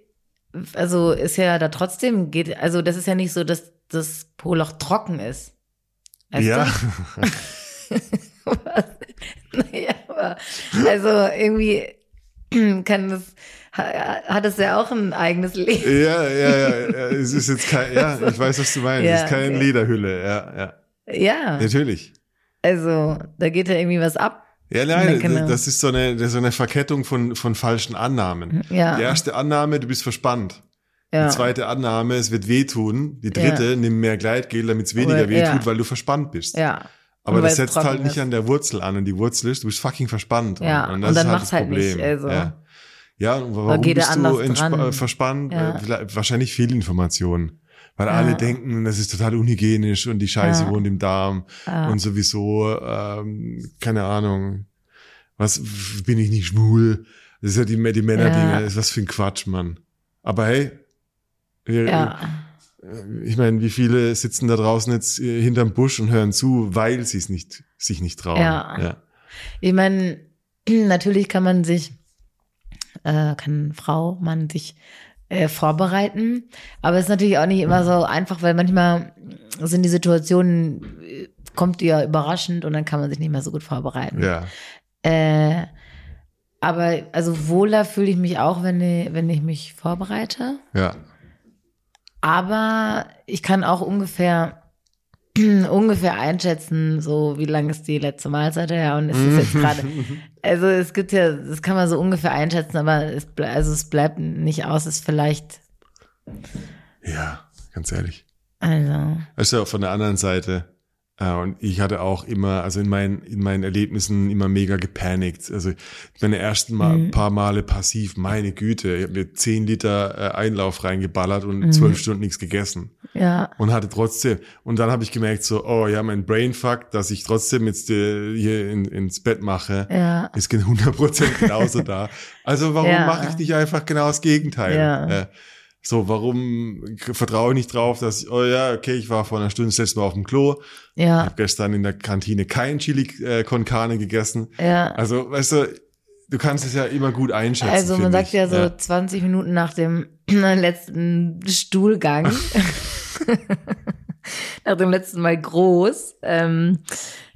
also ist ja da trotzdem geht, also das ist ja nicht so, dass das Poloch trocken ist. Weißt ja. <laughs> <laughs> <laughs> Naja, aber also irgendwie <clears throat> kann das, ha- hat es ja auch ein eigenes Leben. ja, ja, ja, ja. Es ist jetzt kein, ja, <laughs> ich weiß, was du meinst. Ja, es ist keine okay. Lederhülle, ja, ja. Ja, Natürlich. also da geht ja irgendwie was ab Ja, nein, Genau. das ist so eine, so eine Verkettung von, von falschen Annahmen. Ja. Die erste Annahme, du bist verspannt. Ja. Die zweite Annahme, es wird wehtun. Die dritte, nimm mehr Gleitgel, damit es weniger Oder- wehtut, ja. weil du verspannt bist. Ja. Aber Und das setzt halt nicht ist. an der Wurzel an und die Wurzel ist, du bist fucking verspannt. Ja, und, und das ist dann halt mach's das halt nicht, also. Ja. Ja, und warum bist du äh, verspannt? Ja. Äh, wahrscheinlich Fehlinformationen. Weil Ja. alle denken, das ist total unhygienisch und die Scheiße Ja. wohnt im Darm und sowieso, ähm, keine Ahnung, was bin ich nicht schwul? Das ist ja die, die Männerdinge, was für ein Quatsch, Mann. Aber hey, Ja. Äh, ich meine, wie viele sitzen da draußen jetzt äh, hinterm Busch und hören zu, weil sie es nicht, sich nicht trauen. Ja. ja. Ich meine, <clears throat> natürlich kann man sich, äh, kann Frau, Mann sich äh, vorbereiten, aber es ist natürlich auch nicht immer so einfach, weil manchmal sind die Situationen, äh, kommt ja überraschend und dann kann man sich nicht mehr so gut vorbereiten. ja. Äh, aber also wohler fühle ich mich auch, wenn ich, wenn ich mich vorbereite. Ja. Aber ich kann auch ungefähr <clears throat> ungefähr einschätzen, so wie lange ist die letzte Mahlzeit her und es ist jetzt gerade, <laughs> also es gibt ja, das kann man so ungefähr einschätzen, aber es, also es bleibt nicht aus, es ist vielleicht, Ja, ganz ehrlich. also, Also von der anderen Seite. Äh, und ich hatte auch immer, also in meinen, in meinen Erlebnissen immer mega gepanikt. Also meine ersten Mal, Mhm. paar Male passiv, meine Güte, ich habe mir 10 Liter äh, Einlauf reingeballert und Mhm. zwölf Stunden nichts gegessen. ja, Und hatte trotzdem, und dann habe ich gemerkt, so, oh ja, mein Brainfuck, dass ich trotzdem jetzt äh, hier in, ins Bett mache, ja, ist gen- 100% genauso da. Also warum Ja. mache ich nicht einfach genau das Gegenteil? Ja. Äh, so, warum vertraue ich nicht drauf, dass, oh ja, okay, ich war vor einer Stunde das letzte Mal auf dem Klo, ja, habe gestern in der Kantine kein Chili äh, con Carne gegessen. ja. Also, weißt du, du kannst es ja immer gut einschätzen. Also man sagt ich. ja so 20 Minuten <clears throat> nach dem letzten Stuhlgang, <laughs> nach dem letzten Mal groß, ähm,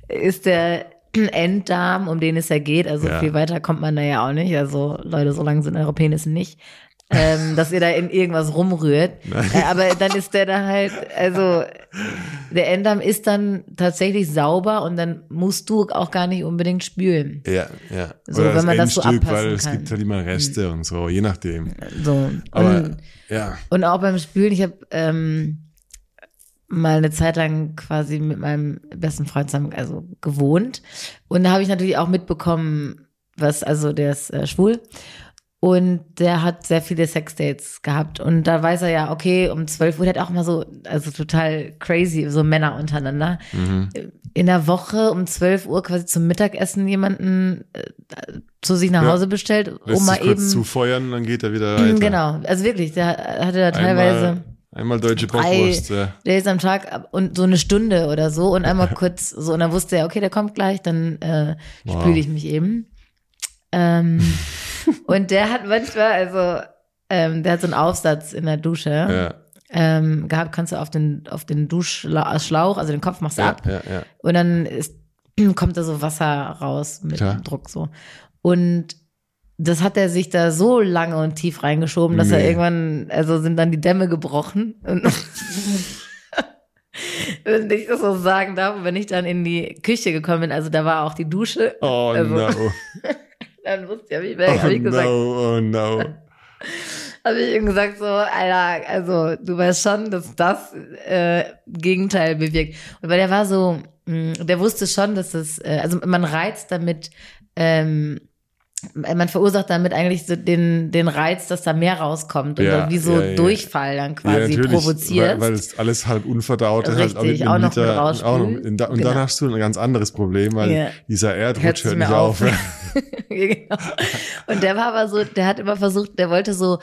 ist der <clears throat> Enddarm, um den es ja geht, also Ja. viel weiter kommt man da ja auch nicht. Also Leute, so lang sind eure Penisse nicht. Ähm, dass ihr da in irgendwas rumrührt. Äh, aber dann ist der da halt, also der Enddarm ist dann tatsächlich sauber und dann musst du auch gar nicht unbedingt spülen. Ja, ja. So, Oder wenn man das so abpassen weil es kann. Gibt halt immer Reste und so, je nachdem. So. Aber und, ja, Und auch beim Spülen, ich habe ähm, mal eine Zeit lang quasi mit meinem besten Freund zusammen also gewohnt. Und da habe ich natürlich auch mitbekommen, was, also der ist äh, schwul. Und der hat sehr viele Sexdates gehabt. Und da weiß er ja, okay, um 12 Uhr, der hat auch mal so, also total crazy, so Männer untereinander. mhm. In der Woche um 12 Uhr quasi zum Mittagessen jemanden äh, zu sich nach Ja. Hause bestellt, lässt um mal kurz eben. zufeuern, dann geht er wieder weiter. Genau, also wirklich, der hatte da teilweise. Einmal, einmal deutsche Bockwurst. Ja. Days am Tag und so eine Stunde oder so und einmal <laughs> kurz so und dann wusste er, okay, der kommt gleich, dann äh, Wow. spüle ich mich eben. Ähm, <laughs> und der hat manchmal, also ähm, der hat so einen Aufsatz in der Dusche Ja, ähm, gehabt, kannst du auf den auf den Duschschlauch, also den Kopf machst du ja, ab ja, ja. und dann ist, <clears throat> kommt da so Wasser raus mit Klar. Druck so. Und das hat er sich da so lange und tief reingeschoben, dass er Nee. irgendwann, also sind dann die Dämme gebrochen. Und <laughs> wenn ich das so sagen darf, wenn ich dann in die Küche gekommen bin, also da war auch die Dusche, Oh Also, no. <laughs> dann wusste ich, hab ich, hab Oh ich gesagt, no, oh no. <laughs> habe ich ihm gesagt so, Alter, also du weißt schon, dass das äh, Gegenteil bewirkt. Und weil der war so, mh, der wusste schon, dass das, äh, also man reizt damit, ähm, man verursacht damit eigentlich so den, den Reiz, dass da mehr rauskommt und Ja, dann wie so ja, ja. Durchfall dann quasi provoziert. Weil, weil es alles halb unverdaut ist. Halt Richtig, mit auch noch Liter- auch noch, und, da, und Genau. dann hast du ein ganz anderes Problem, weil Ja. dieser Erdrutsch hört nicht nicht auf. auf. <laughs> genau. Und der war aber so, der hat immer versucht, der wollte so,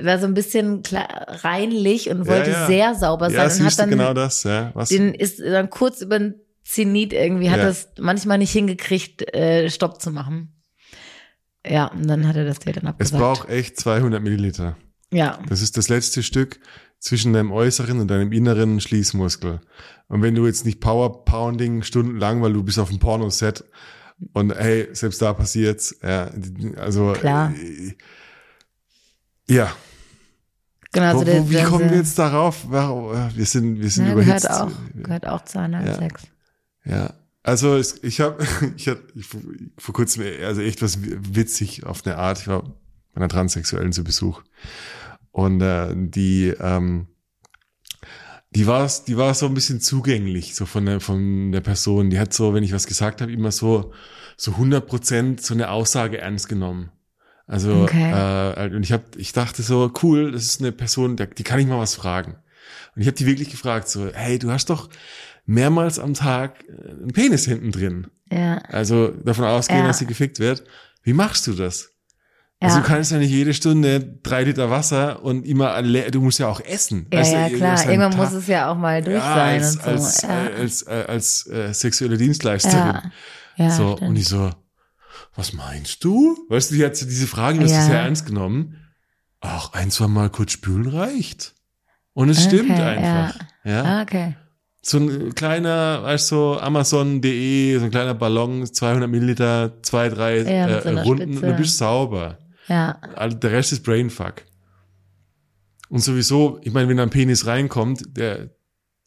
war so ein bisschen klar, reinlich und wollte ja. sehr sauber sein ja, und hat dann genau das. Ja. Was? den ist dann kurz über den Zenit irgendwie, hat Ja. das manchmal nicht hingekriegt, äh, Stopp zu machen. Ja, und dann hat er das dir dann es abgesagt. braucht echt 200 Milliliter. ja, Das ist das letzte Stück zwischen deinem äußeren und deinem inneren Schließmuskel. Und wenn du jetzt nicht Power Pounding stundenlang, weil du bist auf dem Pornoset und hey, selbst da passiert's, ja, also Klar. äh, ja. genau. Also wo, wo, wie kommen wir jetzt darauf? Äh, Wir sind, wir sind Ja, überhitzt. gehört auch, gehört auch zu Analsex. Ja. Also es, ich habe, <laughs> ich hatte ich, vor kurzem, also echt was witzig auf eine Art. Ich war bei einer Transsexuellen zu Besuch und äh, die, ähm, die war, die war so ein bisschen zugänglich so von der von der Person. Die hat so, wenn ich was gesagt habe, immer so so 100 Prozent so eine Aussage ernst genommen. Also Okay. äh, und ich habe, ich dachte so cool, das ist eine Person, die kann ich mal was fragen. Und ich habe die wirklich gefragt so, hey, du hast doch mehrmals am Tag äh, einen Penis hinten drin. Ja. Also davon ausgehen, Ja. dass sie gefickt wird. Wie machst du das? Also Ja. du kannst ja nicht jede Stunde drei Liter Wasser und immer du musst ja auch essen. Ja, du, ja, das klar. ist Irgendwann Tag- muss es ja auch mal durch ja, sein als, und so. als, ja. äh, als, äh, als äh, sexuelle Dienstleisterin. ja. ja, so, stimmt. und ich so, was meinst du? Weißt du, die hat so diese Fragen, hast du Ja. sehr ernst genommen. Ach, ein, zwei Mal kurz spülen reicht. Und es stimmt Okay, einfach. Ja. Ah, okay. So ein kleiner, weißt du, so Amazon.de, so ein kleiner Ballon, 200 Milliliter, zwei, drei Ja, äh, so Runden, Spitze. und du bist sauber. Ja. Der Rest ist Brainfuck. Und sowieso, ich meine, wenn da ein Penis reinkommt, der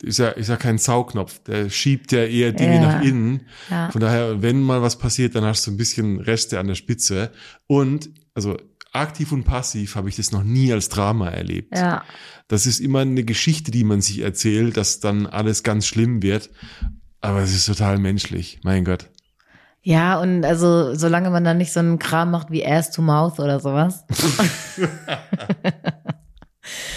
ist ja, ist ja kein Saugnopf, der schiebt ja eher Dinge Ja. nach innen. Ja. Von daher, wenn mal was passiert, dann hast du ein bisschen Reste an der Spitze. Und, also aktiv und passiv habe ich das noch nie als Drama erlebt. Ja. Das ist immer eine Geschichte, die man sich erzählt, dass dann alles ganz schlimm wird. Aber es ist total menschlich, mein Gott. Ja, und also, solange man dann nicht so einen Kram macht wie Ass to Mouth oder sowas. <laughs>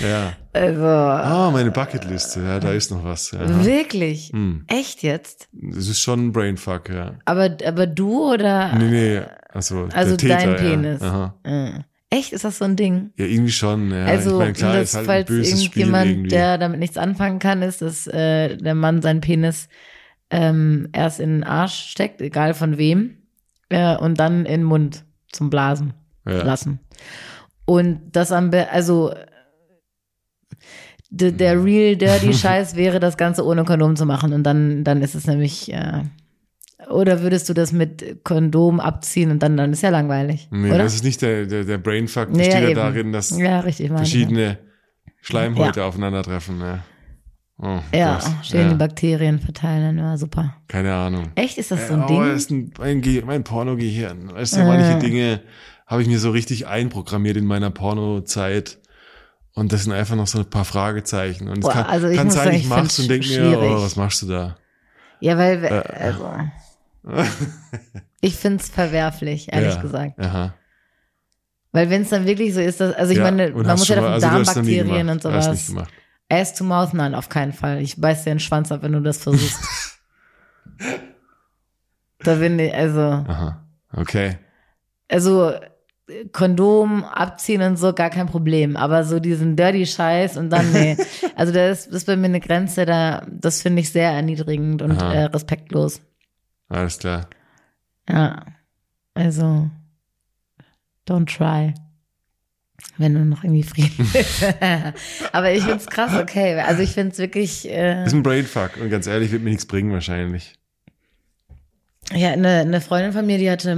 Ja. Also, Ah, meine Bucketliste, ja, da ist noch was. Ja. wirklich? Hm. Echt jetzt? Das ist schon ein Brainfuck, ja. Aber, aber du oder? Nee, nee, also, Also der dein Täter, Penis. Ja. Aha. Echt? Ist das so ein Ding? ja, irgendwie schon, ja. also, ich meine, klar, das, ist halt ein falls böses Spiel irgendjemand, irgendwie. der damit nichts anfangen kann, ist, dass äh, der Mann seinen Penis ähm, erst in den Arsch steckt, egal von wem, äh, und dann in den Mund zum Blasen ja. lassen. Und das am, be also de, der Mhm. real dirty <laughs> Scheiß wäre, das Ganze ohne Kondom zu machen. Und dann, dann ist es nämlich, äh, oder würdest du das mit Kondom abziehen und dann, dann ist ja langweilig. Nee, oder? das ist nicht der, der, der Brainfuck, besteht ja, ja, darin, dass ja, richtig, ich. verschiedene Schleimhäute aufeinandertreffen. Ne? Oh, Ja, Gott. schön ja. die Bakterien verteilen, ja, super. Keine Ahnung. Echt, ist das so Äh, ein oh, Ding? das ist ein, mein, Ge mein Pornogehirn. Weißt du, Äh. manche Dinge habe ich mir so richtig einprogrammiert in meiner Pornozeit. Und das sind einfach noch so ein paar Fragezeichen. Und es Boah, kann, also ich kann sein, sagen, ich ich mach's und denk mir, oh, was machst du da? Ja, weil, Äh, also, <laughs> ich find's verwerflich, ehrlich ja. gesagt. Aha. Weil wenn es dann wirklich so ist, dass, also ich Ja, meine, man hast muss ja davon also hast Darmbakterien und Hast sowas. nicht gemacht. Ass to Mouth, nein, auf keinen Fall. Ich beiß dir den Schwanz ab, wenn du das versuchst. <laughs> da bin ich, also, Aha. Okay. also Kondom abziehen und so, gar kein Problem. Aber so diesen dirty Scheiß und dann, nee. <laughs> Also das, das ist bei mir eine Grenze, da, das finde ich sehr erniedrigend und äh, respektlos. Alles klar. Ja. Also, don't try. Wenn du noch irgendwie Frieden <laughs> willst. <laughs> Aber ich find's krass, okay. Also ich find's wirklich, äh, Ist ein Brainfuck. Und ganz ehrlich, wird mir nichts bringen wahrscheinlich. ja, eine, eine Freundin von mir, die hatte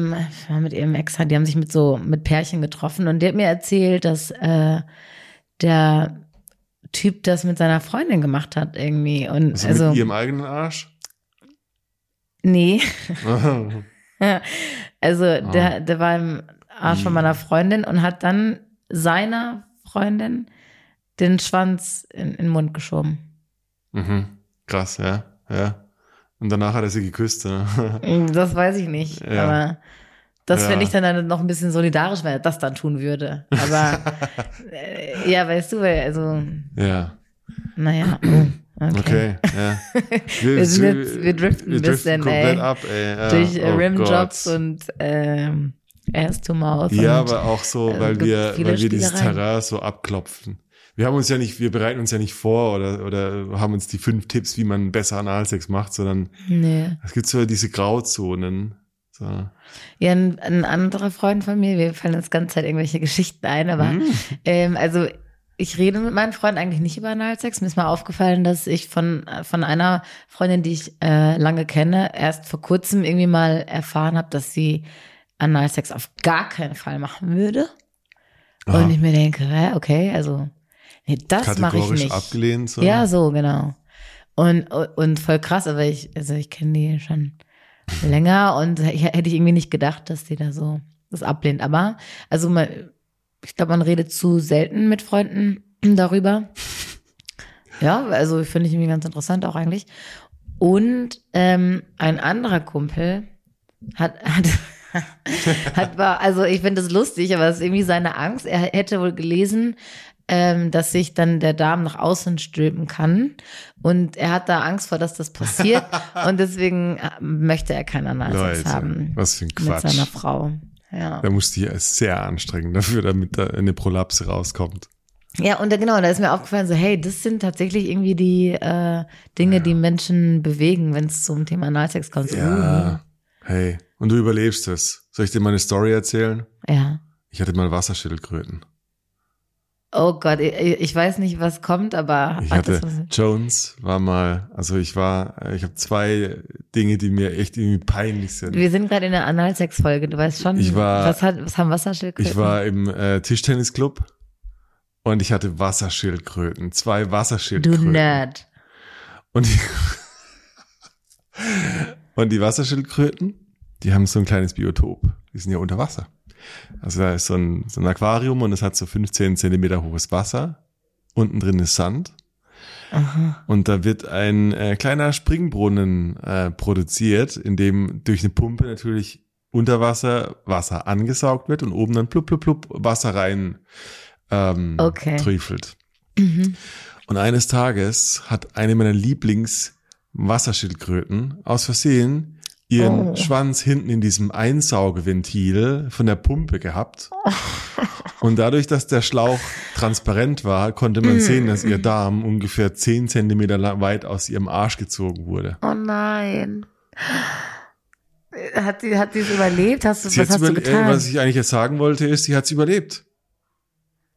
war mit ihrem Ex, die haben sich mit so, mit Pärchen getroffen und die hat mir erzählt, dass äh, der Typ das mit seiner Freundin gemacht hat irgendwie. Und Also, also, mit ihrem eigenen Arsch? Nee. <laughs> Also Ah. der, der war im Arsch von Ih. meiner Freundin und hat dann seiner Freundin den Schwanz in, in den Mund geschoben. mhm. Krass, ja. Ja. Und danach hat er sie geküsst. Ja. <laughs> Das weiß ich nicht, Ja. aber das Ja. finde ich dann, dann noch ein bisschen solidarisch, wenn er das dann tun würde. Aber <laughs> äh, ja, weißt du, weil, also, ja. naja. Oh, Okay, ja. <laughs> Wir sind jetzt- wir driften ein bisschen, komplett ey. ab, ey. Ja. Durch äh, oh Rimjobs und ähm, Ass to Mouth. Ja, aber auch so, äh, weil wir, weil wir dieses. Terrain so abklopfen. Wir haben uns ja nicht, wir bereiten uns ja nicht vor oder, oder haben uns die fünf Tipps, wie man besser Analsex macht, sondern nee. es gibt so diese Grauzonen. So. Ja, ein, ein anderer Freund von mir, wir fallen uns ganze Zeit irgendwelche Geschichten ein, aber Mhm. ähm, also ich rede mit meinen Freunden eigentlich nicht über Analsex. Mir ist mal aufgefallen, dass ich von, von einer Freundin, die ich äh, lange kenne, erst vor kurzem irgendwie mal erfahren habe, dass sie Analsex auf gar keinen Fall machen würde. Aha. Und ich mir denke, okay, also nee, das mache ich nicht. abgelehnt. So. Ja, so, genau. Und, und voll krass, aber ich, also ich kenne die schon länger und ich, hätte ich irgendwie nicht gedacht, dass die da so das ablehnt. Aber, also man, ich glaube, man redet zu selten mit Freunden <clears throat> darüber. <laughs> Ja, also finde ich irgendwie ganz interessant auch eigentlich. Und ähm, ein anderer Kumpel hat, <laughs> hat, hat <laughs> war, also ich finde das lustig, aber es ist irgendwie seine Angst. Er hätte wohl gelesen, ähm, dass sich dann der Darm nach außen stülpen kann. Und er hat da Angst vor, dass das passiert. und deswegen äh, möchte er keinen Analsex haben. was für ein Mit Quatsch. seiner Frau. Ja. Da musste ich sehr anstrengen dafür, damit da eine Prolapse rauskommt. Ja, und da, genau, da ist mir aufgefallen, so, hey, das sind tatsächlich irgendwie die äh, Dinge, die Menschen bewegen, wenn es zum Thema Analsex kommt. So, Ja. Hey, und du überlebst es. Soll ich dir mal eine Story erzählen? uh, ja. Ich hatte mal Wasserschildkröten. Oh Gott, ich, weiß nicht, was kommt, aber Ich hat hatte, Jones war mal, also ich war, ich habe zwei Dinge, die mir echt irgendwie peinlich sind. wir sind gerade in der Analsex-Folge, du weißt schon, Ich war- was, hat, was haben Wasserschildkröten? Ich war im äh, Tischtennisclub und ich hatte Wasserschildkröten, zwei Du Wasserschildkröten. Nerd. Und die, <laughs> und die Wasserschildkröten, die haben so ein kleines Biotop. Die sind ja unter Wasser. Also da ist so ein, so ein Aquarium und es hat so 15 Zentimeter hohes Wasser. Unten drin ist Sand. Aha. Und da wird ein äh, kleiner Springbrunnen äh, produziert, in dem durch eine Pumpe natürlich unter Wasser Wasser angesaugt wird und oben dann plupp, plupp, plupp Wasser rein ähm, Okay. trüffelt. Mhm. Und eines Tages hat eine meiner Lieblings-Wasserschildkröten aus Versehen ihren Oh. Schwanz hinten in diesem Einsaugeventil von der Pumpe gehabt. <laughs> Und dadurch, dass der Schlauch transparent war, konnte man sehen, dass ihr Darm ungefähr 10 Zentimeter weit aus ihrem Arsch gezogen wurde. Oh nein. Hat sie, hat sie es überlebt? Hast du, Sie was hast du über- getan? äh, was ich eigentlich jetzt sagen wollte, ist, sie hat es überlebt.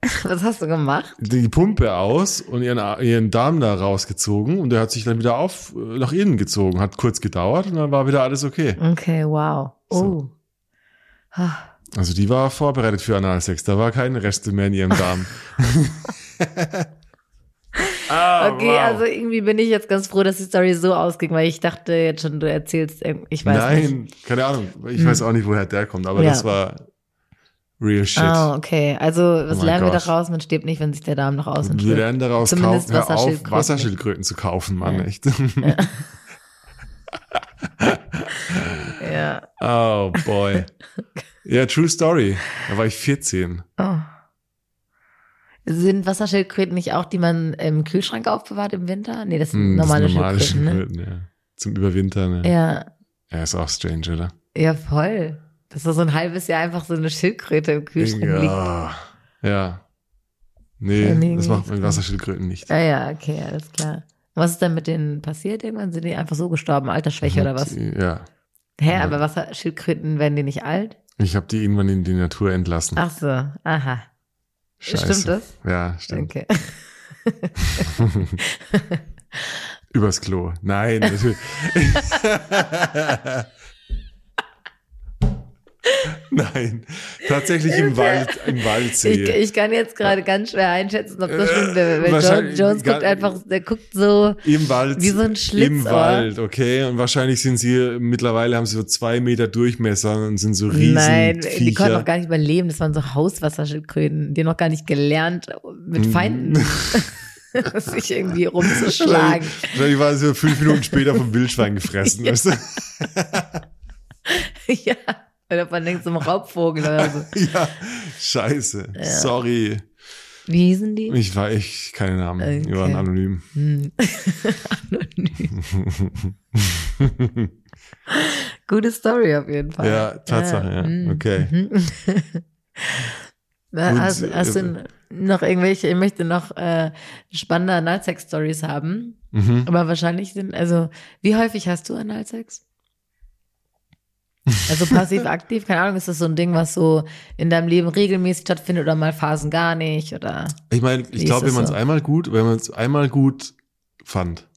<laughs> was hast du gemacht? Die Pumpe aus und ihren, ihren Darm da rausgezogen und der hat sich dann wieder auf äh, nach innen gezogen. Hat kurz gedauert und dann war wieder alles okay. Okay, wow. Oh. So. Ah. Also die war vorbereitet für Analsex. Da war keine Reste mehr in ihrem Darm. <laughs> <laughs> ah, Okay, wow. also irgendwie bin ich jetzt ganz froh, dass die Story so ausging, weil ich dachte jetzt schon, du erzählst, ich weiß Nein, nicht. keine Ahnung. Ich weiß auch nicht, woher der kommt, aber Ja. das war real shit. Ah, okay. Also, was Oh lernen wir Gott. daraus? Man stirbt nicht, wenn sich der Darm nach außen Wir lernen daraus Zumindest kaufen, hör auf, Wasserschildkröten Wasserschildkröten zu kaufen, Mann, Ja. echt. <laughs> Ja. oh boy. Ja, true story. Da war ich 14. Oh. Sind Wasserschildkröten nicht auch, die man im Kühlschrank aufbewahrt im Winter? Nee, das sind Hm, das normale, sind normale Schildkröten, ne? Schildkröten, ja. Zum Überwintern, ne? Ja, Ja, ist auch strange, oder? ja, voll. Dass da so ein halbes Jahr einfach so eine Schildkröte im Kühlschrank liegt. Ja. ja. Nee, Ja, nee, das macht man mit Wasserschildkröten nicht. Ah ja, okay, alles klar. Was ist denn mit denen passiert irgendwann? Sind die einfach so gestorben? Altersschwäche oder was? Ja. Hä, Ja. aber Wasserschildkröten werden die nicht alt? Ich habe die irgendwann in die Natur entlassen. Ach so, aha. Scheiße. Stimmt das? Ja, stimmt. Okay. <laughs> Übers Klo. Nein, natürlich. <laughs> Nein, tatsächlich im Wald, im Ich, Waldsee. ich kann jetzt gerade ganz schwer einschätzen, ob das Äh, stimmt. Weil Jones, wahrscheinlich Jones guckt einfach, der guckt so, Im Wald. Wie so ein Im Schlitzohr. Wald, okay. Und wahrscheinlich sind sie, mittlerweile haben sie so zwei Meter Durchmesser und sind so riesen nein, die konnten Viecher. noch gar nicht überleben. Das waren so Hauswasserschildkröten. Die haben noch gar nicht gelernt, mit Mhm. Feinden <laughs> sich irgendwie rumzuschlagen. Wahrscheinlich waren sie so fünf Minuten später vom Wildschwein gefressen, <laughs> Ja. weißt du? <laughs> ja. Oder von irgendeinem Raubvogel oder so. <laughs> Ja, scheiße. Sorry. Wie hießen die? Ich war echt, keine Namen. Die waren Okay. anonym. Hm. Anonym. <laughs> Gute Story auf jeden Fall. Ja, Tatsache, ja. hm. Okay. <laughs> Hast, hast du noch irgendwelche, ich möchte noch äh, spannende Analsex-Stories haben, Mhm. aber wahrscheinlich sind, also, wie häufig hast du Analsex? Also passiv-aktiv, <laughs> keine Ahnung, ist das so ein Ding, was so in deinem Leben regelmäßig stattfindet oder mal Phasen gar nicht oder? Ich meine, ich glaube, wenn man es so? einmal gut, wenn man es einmal gut fand,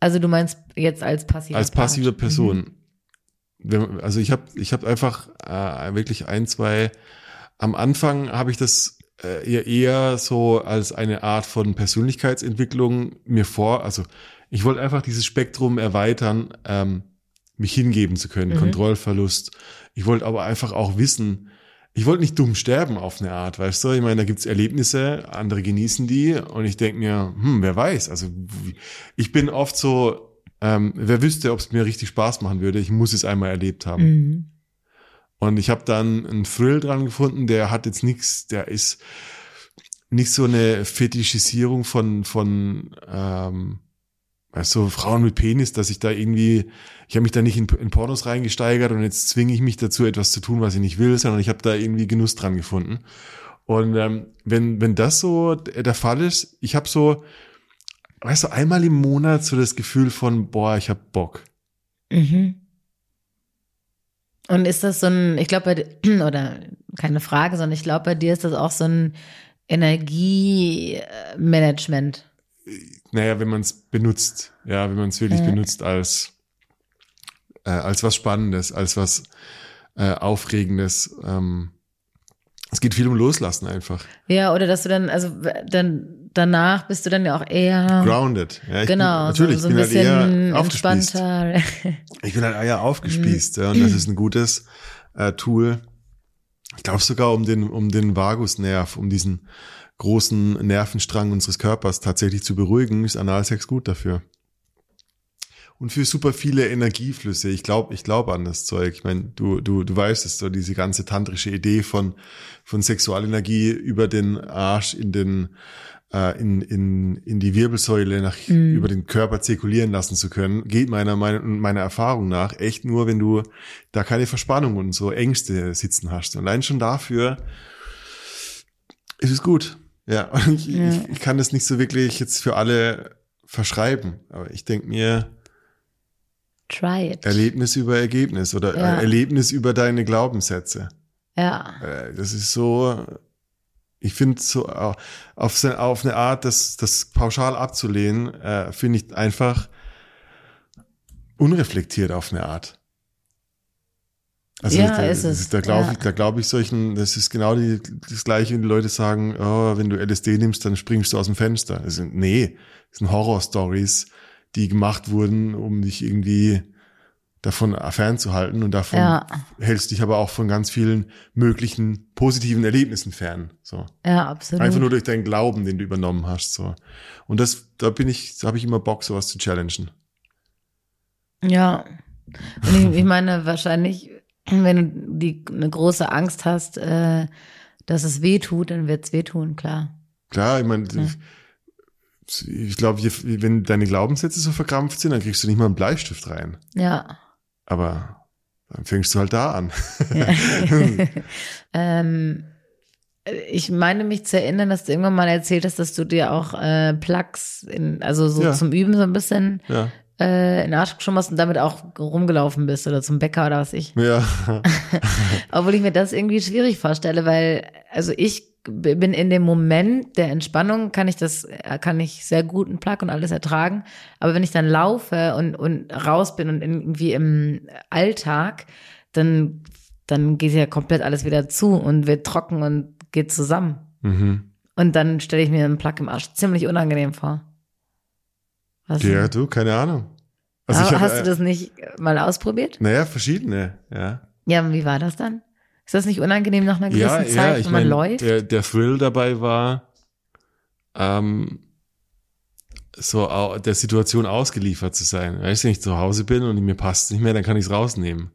Also du meinst jetzt als passiver als passive Part. Person. Mhm. Also ich habe ich hab einfach äh, wirklich ein, zwei, am Anfang habe ich das äh, eher, eher so als eine Art von Persönlichkeitsentwicklung mir vor, also ich wollte einfach dieses Spektrum erweitern, ähm, mich hingeben zu können, Kontrollverlust. Ich wollte aber einfach auch wissen, ich wollte nicht dumm sterben auf eine Art, weißt du? Ich meine, da gibt's Erlebnisse, andere genießen die und ich denke mir, hm, wer weiß. Also ich bin oft so, ähm, wer wüsste, ob es mir richtig Spaß machen würde, ich muss es einmal erlebt haben. Mhm. Und ich habe dann einen Thrill dran gefunden, der hat jetzt nichts, der ist nicht so eine Fetischisierung von, von ähm, weißt du, Frauen mit Penis, dass ich da irgendwie, ich habe mich da nicht in, in Pornos reingesteigert und jetzt zwinge ich mich dazu, etwas zu tun, was ich nicht will, sondern ich habe da irgendwie Genuss dran gefunden. Und ähm, wenn, wenn das so der Fall ist, ich habe so, weißt du, einmal im Monat so das Gefühl von, boah, ich hab Bock. Mhm. Und ist das so ein, ich glaube, <clears throat> oder keine Frage, sondern ich glaube, bei dir ist das auch so ein Energiemanagement. Naja, wenn man es benutzt, ja, wenn man es wirklich Ja. benutzt als, äh, als was Spannendes, als was äh, Aufregendes. Ähm, es geht viel um Loslassen einfach. Ja, oder dass du dann, also dann danach bist du dann ja auch eher Grounded. Ja, genau, bin, natürlich, so, so ich ein halt bisschen aufgespießt. entspannter. <laughs> Ich bin halt eher aufgespießt, Mhm. ja, und das ist ein gutes äh, Tool. Ich glaube sogar um den, um den Vagusnerv, um diesen großen Nervenstrang unseres Körpers tatsächlich zu beruhigen, ist Analsex gut dafür. Und für super viele Energieflüsse. Ich glaube, ich glaube an das Zeug. Ich meine, du, du, du weißt es, so diese ganze tantrische Idee von, von Sexualenergie über den Arsch in den, äh, in, in, in die Wirbelsäule nach, über den Körper zirkulieren lassen zu können, geht meiner Meinung, meiner Erfahrung nach echt nur, wenn du da keine Verspannung und so Ängste sitzen hast. Und allein schon dafür ist es gut. Ja, und ich, Ja. ich, kann das nicht so wirklich jetzt für alle verschreiben. Aber ich denke mir, Try it. Erlebnis über Ergebnis oder Ja. äh, Erlebnis über deine Glaubenssätze. Ja. Äh, Das ist so, ich finde so au- auf, auf eine Art, das, das pauschal abzulehnen, äh, finde ich einfach unreflektiert auf eine Art. Also Ja, da, ist es. da glaube Ja. ich, da glaube ich solchen, das ist genau die, das gleiche, wenn die Leute sagen, oh, wenn du LSD nimmst, dann springst du aus dem Fenster. Also, nee, das sind Horror-Stories, die gemacht wurden, um dich irgendwie davon fernzuhalten und davon Ja. hältst dich aber auch von ganz vielen möglichen positiven Erlebnissen fern. So. Ja, absolut. Einfach nur durch deinen Glauben, den du übernommen hast. So. Und das, da bin ich, da habe ich immer Bock, sowas zu challengen. Ja. Und ich, ich meine, wahrscheinlich, wenn du die, eine große Angst hast, äh, dass es weh tut, dann wird es wehtun, klar. Klar, ich meine, Ja. ich, ich glaube, wenn deine Glaubenssätze so verkrampft sind, dann kriegst du nicht mal einen Bleistift rein. Ja. Aber dann fängst du halt da an. <laughs> ähm, ich meine mich zu erinnern, dass du irgendwann mal erzählt hast, dass du dir auch äh, Plugs, in, also so Ja. zum Üben so ein bisschen ja. Äh, in den Arsch geschoben hast und damit auch rumgelaufen bist oder zum Bäcker oder was ich. Ja. <laughs> <laughs> Obwohl ich mir das irgendwie schwierig vorstelle, weil, also ich bin in dem Moment der Entspannung, kann ich das, äh, kann ich sehr gut einen Plug und alles ertragen. Aber wenn ich dann laufe und, und raus bin und irgendwie im Alltag, dann, dann geht ja komplett alles wieder zu und wird trocken und geht zusammen. mhm. Und dann stelle ich mir einen Plug im Arsch ziemlich unangenehm vor. Was Ja, du, keine Ahnung. Also Aber hab, hast äh, du das nicht mal ausprobiert? Naja, verschiedene, ja. Ja, und wie war das dann? Ist das nicht unangenehm nach einer gewissen Ja, Zeit, ja, wenn man meine, läuft? der, der Thrill dabei war, ähm, so der Situation ausgeliefert zu sein. Weißt du, wenn ich zu Hause bin und mir passt es nicht mehr, dann kann ich es rausnehmen.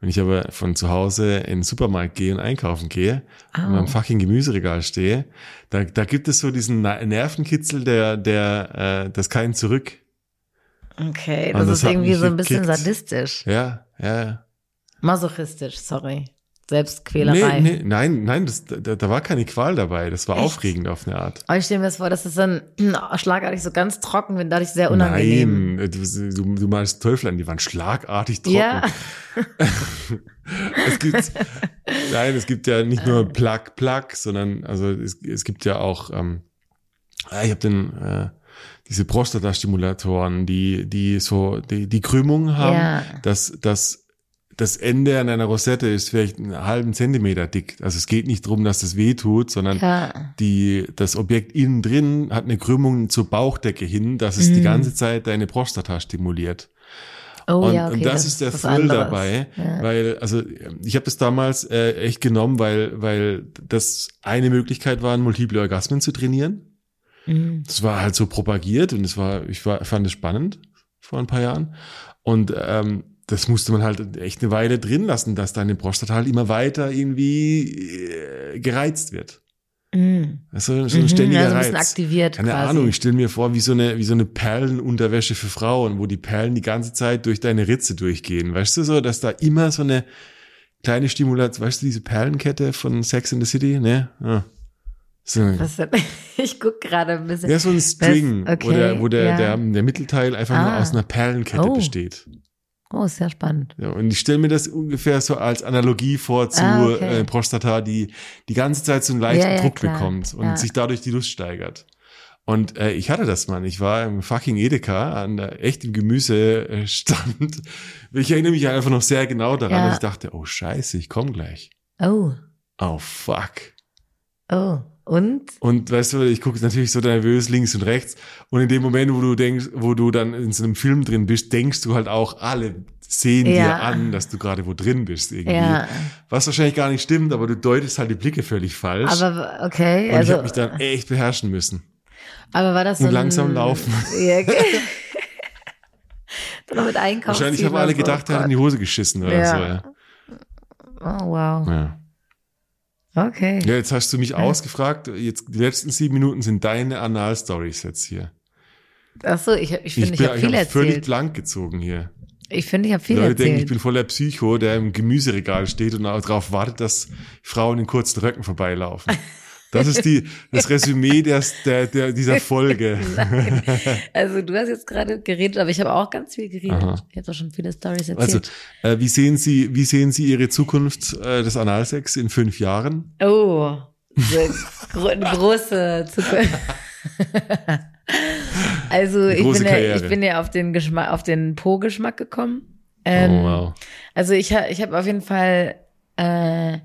Wenn ich aber von zu Hause in den Supermarkt gehe und einkaufen gehe und Au. am fucking Gemüseregal stehe, da, da gibt es so diesen Nervenkitzel, der, der, äh, das kein Zurück. Okay, Und das, das ist irgendwie so ein bisschen gekickt. sadistisch. Ja, ja, ja. Masochistisch, sorry. Selbstquälerei. Nee, nee, nein, nein, das, da, da war keine Qual dabei. Das war Echt? aufregend auf eine Art. Aber ich stelle mir das vor, dass es dann <clears throat> schlagartig so ganz trocken wird, dadurch sehr unangenehm. Nein, du, du, du malst Teufel an, die waren schlagartig trocken. Ja, <laughs> Es gibt, nein, es gibt ja nicht nur Plug, Plug, sondern also es, es gibt ja auch, ähm, ah, ich habe den äh, diese Prostata-Stimulatoren, die die so die, die Krümmung haben, Ja. dass dass das Ende an einer Rosette ist vielleicht einen halben Zentimeter dick. Also es geht nicht drum, dass das weh tut, sondern ja. die, das Objekt innen drin hat eine Krümmung zur Bauchdecke hin, dass es Mhm. die ganze Zeit deine Prostata stimuliert. Oh und, ja, okay. und das, ist der Thrill dabei, Ja. weil also ich habe das damals äh, echt genommen, weil weil das eine Möglichkeit war, multiple Orgasmen zu trainieren. Mhm. Das war halt so propagiert und es war ich war, fand es spannend vor ein paar Jahren und ähm, das musste man halt echt eine Weile drin lassen, dass deine Prostata halt immer weiter irgendwie äh, gereizt wird. Mhm. Also so ein Mhm, ständiger also ein bisschen Reiz. aktiviert Keine quasi. Ahnung, ich stelle mir vor, wie so eine, wie so eine Perlenunterwäsche für Frauen, wo die Perlen die ganze Zeit durch deine Ritze durchgehen. Weißt du so, dass da immer so eine kleine Stimulation, weißt du, diese Perlenkette von Sex in the City, ne? Ja. So, Was? <laughs> Ich guck gerade ein bisschen. ja, so ein String, okay, wo der, wo der, ja. der, der Mittelteil einfach nur Ah. aus einer Perlenkette Oh. besteht. Oh, sehr spannend. Ja, und ich stelle mir das ungefähr so als Analogie vor zu Ah, okay. äh, Prostata, die die ganze Zeit so einen leichten Ja, ja, Druck klar. bekommt und Ja. sich dadurch die Lust steigert. Und äh, ich hatte das, Mann. Ich war im fucking Edeka an der echtem Gemüsestand. Ich erinnere mich einfach noch sehr genau daran, dass ich dachte, oh scheiße, ich komme gleich. Oh, Oh fuck. oh. Und? Und weißt du, ich gucke natürlich so nervös links und rechts. Und in dem Moment, wo du denkst, wo du dann in so einem Film drin bist, denkst du halt auch, alle sehen dir Ja. an, dass du gerade wo drin bist irgendwie. Ja. Was wahrscheinlich gar nicht stimmt, aber du deutest halt die Blicke völlig falsch. Aber okay, und ich also. habe mich dann echt beherrschen müssen. aber war das so und ein, langsam laufen. <laughs> Ja, okay. <laughs> dann mit Einkaufen. Wahrscheinlich haben alle gedacht, er hat in die Hose geschissen oder Ja. so. Ja. Oh, wow. Ja. Okay. ja, jetzt hast du mich ausgefragt. Jetzt die letzten sieben Minuten sind deine Anal-Stories jetzt hier. Ach so, ich, ich Ich, finde, ich, bin habe ich viel hab völlig erzählt. blank gezogen hier. Ich finde, ich habe viel Leute denken, ich erzählt. bin voller Psycho, der im Gemüseregal steht und darauf wartet, dass Frauen in kurzen Röcken vorbeilaufen. <laughs> Das ist die, das Resümee der, der, der, dieser Folge. <laughs> Nein. Also du hast jetzt gerade geredet, aber ich habe auch ganz viel geredet. Aha. Ich habe doch schon viele Stories Also, erzählt. äh, wie sehen Sie, wie sehen Sie Ihre Zukunft äh, des Analsex in fünf Jahren? oh, gro eine große Zukunft. <laughs> also ich bin, ja, ich bin ja auf den Geschmack, auf den Po-Geschmack gekommen. Ähm, oh, wow. Also ich habe ich hab auf jeden Fall, äh,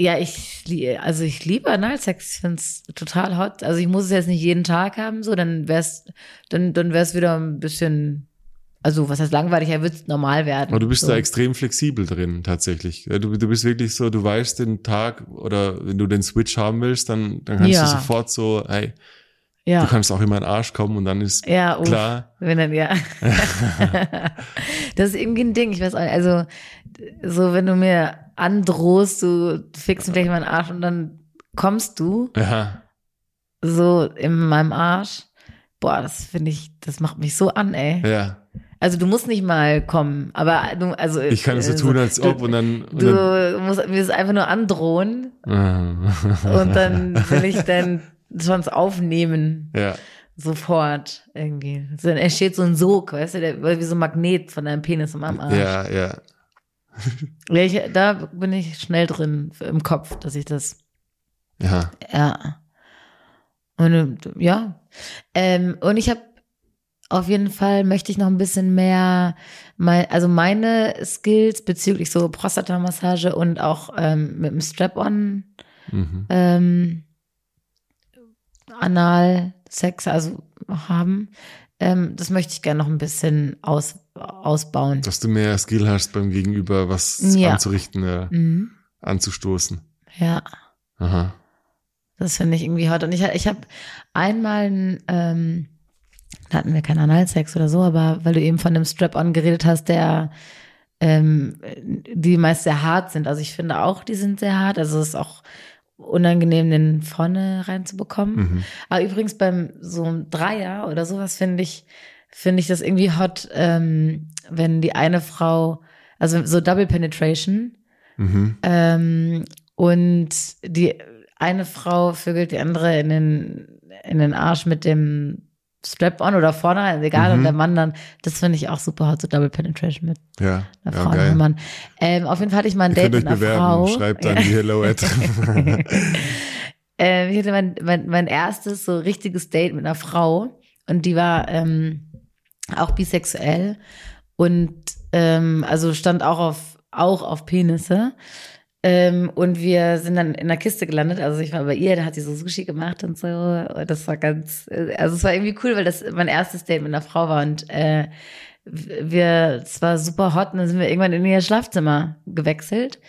ja, ich, also ich liebe Analsex. Ich find's total hot. Also ich muss es jetzt nicht jeden Tag haben, so, dann wär's, dann, dann wär's wieder ein bisschen, also was heißt langweilig, er wird normal werden. Aber du bist so. da extrem flexibel drin, tatsächlich. Du, du bist wirklich so, du weißt den Tag oder wenn du den Switch haben willst, dann, dann kannst Ja. du sofort so, hey, ja. du kannst auch immer in den Arsch kommen und dann ist Ja, uff. klar. Wenn dann, ja. <laughs> <laughs> das ist irgendwie ein Ding, ich weiß auch nicht. Also, so, wenn du mir androhst, du fixst mir gleich meinen Arsch und dann kommst du Ja, so in meinem Arsch. Boah, das finde ich, das macht mich so an, ey. ja. Also du musst nicht mal kommen, aber du, also Ich kann es so also, tun, als ob du, und dann, und du dann musst mir das einfach nur androhen Ah. und dann <laughs> will ich dann schon aufnehmen ja. sofort irgendwie. So, Dann entsteht so ein Sog, weißt du, der, wie so ein Magnet von deinem Penis in meinem Arsch. Ja, ja. Ja, ich, da bin ich schnell drin im Kopf, dass ich das, Ja. ja. Und ja. Ähm, und ich habe auf jeden Fall möchte ich noch ein bisschen mehr, mein, also meine Skills bezüglich so Prostatamassage und auch ähm, mit dem Strap-on Mhm. ähm, Analsex, also haben. Ähm, das möchte ich gerne noch ein bisschen aus, ausbauen. Dass du mehr Skill hast beim Gegenüber, was Ja. anzurichten, äh, Mhm. anzustoßen. Ja. Aha. Das finde ich irgendwie hot. Und ich, ich habe einmal, ein, ähm, da hatten wir keinen Analsex oder so, aber weil du eben von dem Strap-on geredet hast, der ähm, die meist sehr hart sind. Also ich finde auch, die sind sehr hart. Also es ist auch unangenehm, den vorne reinzubekommen. Mhm. Aber übrigens beim so einem Dreier oder sowas finde ich, finde ich das irgendwie hot, ähm, wenn die eine Frau, also so Double Penetration, Mhm. ähm, und die eine Frau vögelt die andere in den, in den Arsch mit dem Strap-on oder vorne egal, Mhm. und der Mann dann, das finde ich auch super hot, so Double Penetration mit Ja, einer ja Frau und einem. Mann. Ähm, auf jeden Fall hatte ich mal ein Ihr Date mit einer bewerben. Frau. Schreibt <laughs> an die Hello at. ähm, ich hatte mein, mein, mein erstes so richtiges Date mit einer Frau und die war ähm, auch bisexuell und ähm, also stand auch auf auch auf Penisse. Ähm, und wir sind dann in der Kiste gelandet. Also ich war bei ihr, da hat sie so Sushi gemacht und so. Und das war ganz, äh, also es war irgendwie cool, weil das mein erstes Date mit einer Frau war und äh, wir, es war super hot und dann sind wir irgendwann in ihr Schlafzimmer gewechselt.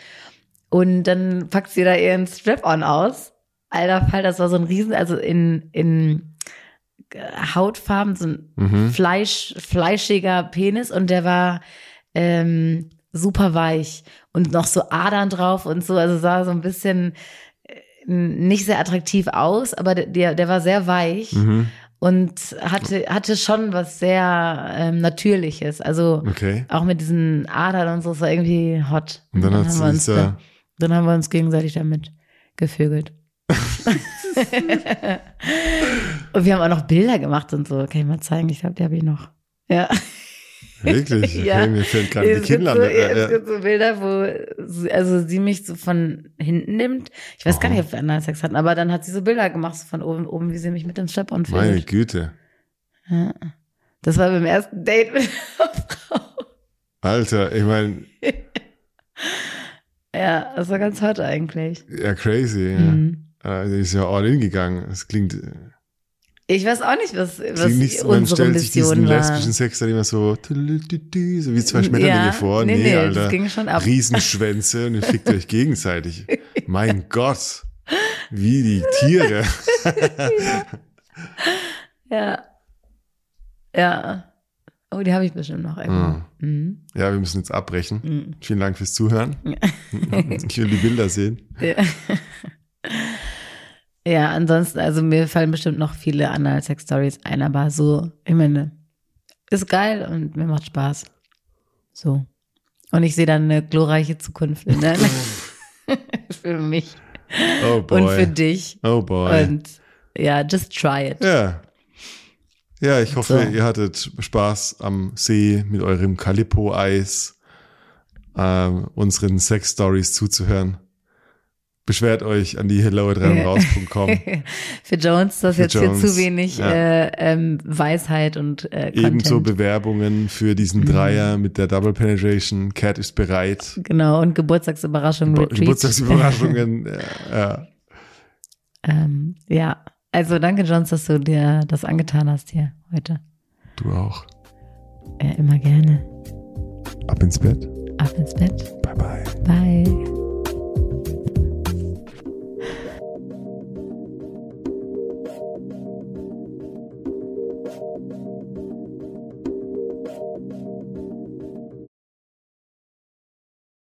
Und dann packt sie da ihren Strap-on aus. Alter Fall, das war so ein Riesen, also in, in Hautfarben, so ein Mhm. Fleisch, fleischiger Penis und der war ähm, super weich und noch so Adern drauf und so, also sah so ein bisschen äh, nicht sehr attraktiv aus, aber der, der war sehr weich Mhm. und hatte, hatte schon was sehr ähm, Natürliches. Also Okay. auch mit diesen Adern und so, es war irgendwie hot. Und dann hat haben sie wir uns da- dann haben wir uns gegenseitig damit gevögelt. <laughs> <laughs> und wir haben auch noch Bilder gemacht und so. Kann ich mal zeigen? Ich glaube, die habe ich noch. Ja. Wirklich? <laughs> Okay, Ja. mir fällt gerade die Kinnlande. so, äh, es gibt so Bilder, wo sie, also sie mich so von hinten nimmt. Ich weiß gar Aha. nicht, ob wir anderen Sex hatten, aber dann hat sie so Bilder gemacht so von oben, oben, wie sie mich mit dem Strap-on Meine filmt. Güte. Ja. Das war beim ersten Date mit einer <laughs> Frau. Alter, ich meine, Ja, das war ganz hot eigentlich. ja, crazy. Ja. Mhm. Äh, Die ist ja all in gegangen. Es klingt, Ich weiß auch nicht, was, was nicht so, man unsere stellt sich diesen war. lesbischen Sex dann immer so, tüdelütüdü, so wie zwei Schmetterlinge Ja, vor. nee, Nee, nee, Alter. das ging schon ab. Riesenschwänze und ihr fickt euch gegenseitig. <laughs> Mein Gott. Wie die Tiere. <laughs> Ja. Ja. Oh, die habe ich bestimmt noch irgendwo. Mhm. Ja, wir müssen jetzt abbrechen. Mhm. Vielen Dank fürs Zuhören. <laughs> Ich will die Bilder sehen. Ja. Ja, ansonsten, also mir fallen bestimmt noch viele andere Sex-Stories ein, aber so, ich meine, ist geil und mir macht Spaß. So. Und ich sehe dann eine glorreiche Zukunft in der <laughs> für mich Oh boy. und für dich. Oh boy. Und ja, just try it. Ja. Ja, ich hoffe, So. ihr hattet Spaß am See mit eurem Calippo-Eis, ähm, unseren Sex-Stories zuzuhören. Beschwert euch an die hello.raus.com. <laughs> Für Jones ist das Für jetzt hier Jones, zu wenig ja. äh, ähm, Weisheit und äh, Content. Ebenso Bewerbungen für diesen Dreier mit der Double Penetration. Cat ist bereit. Genau, und Geburtstagsüberraschung Bo- Retreat. Geburtstagsüberraschungen. <laughs> ja, ja. Ähm, ja, also danke, Jones, dass du dir das angetan hast hier heute. Du auch. Ja, immer gerne. Ab ins Bett. Ab ins Bett. Bye bye. Bye.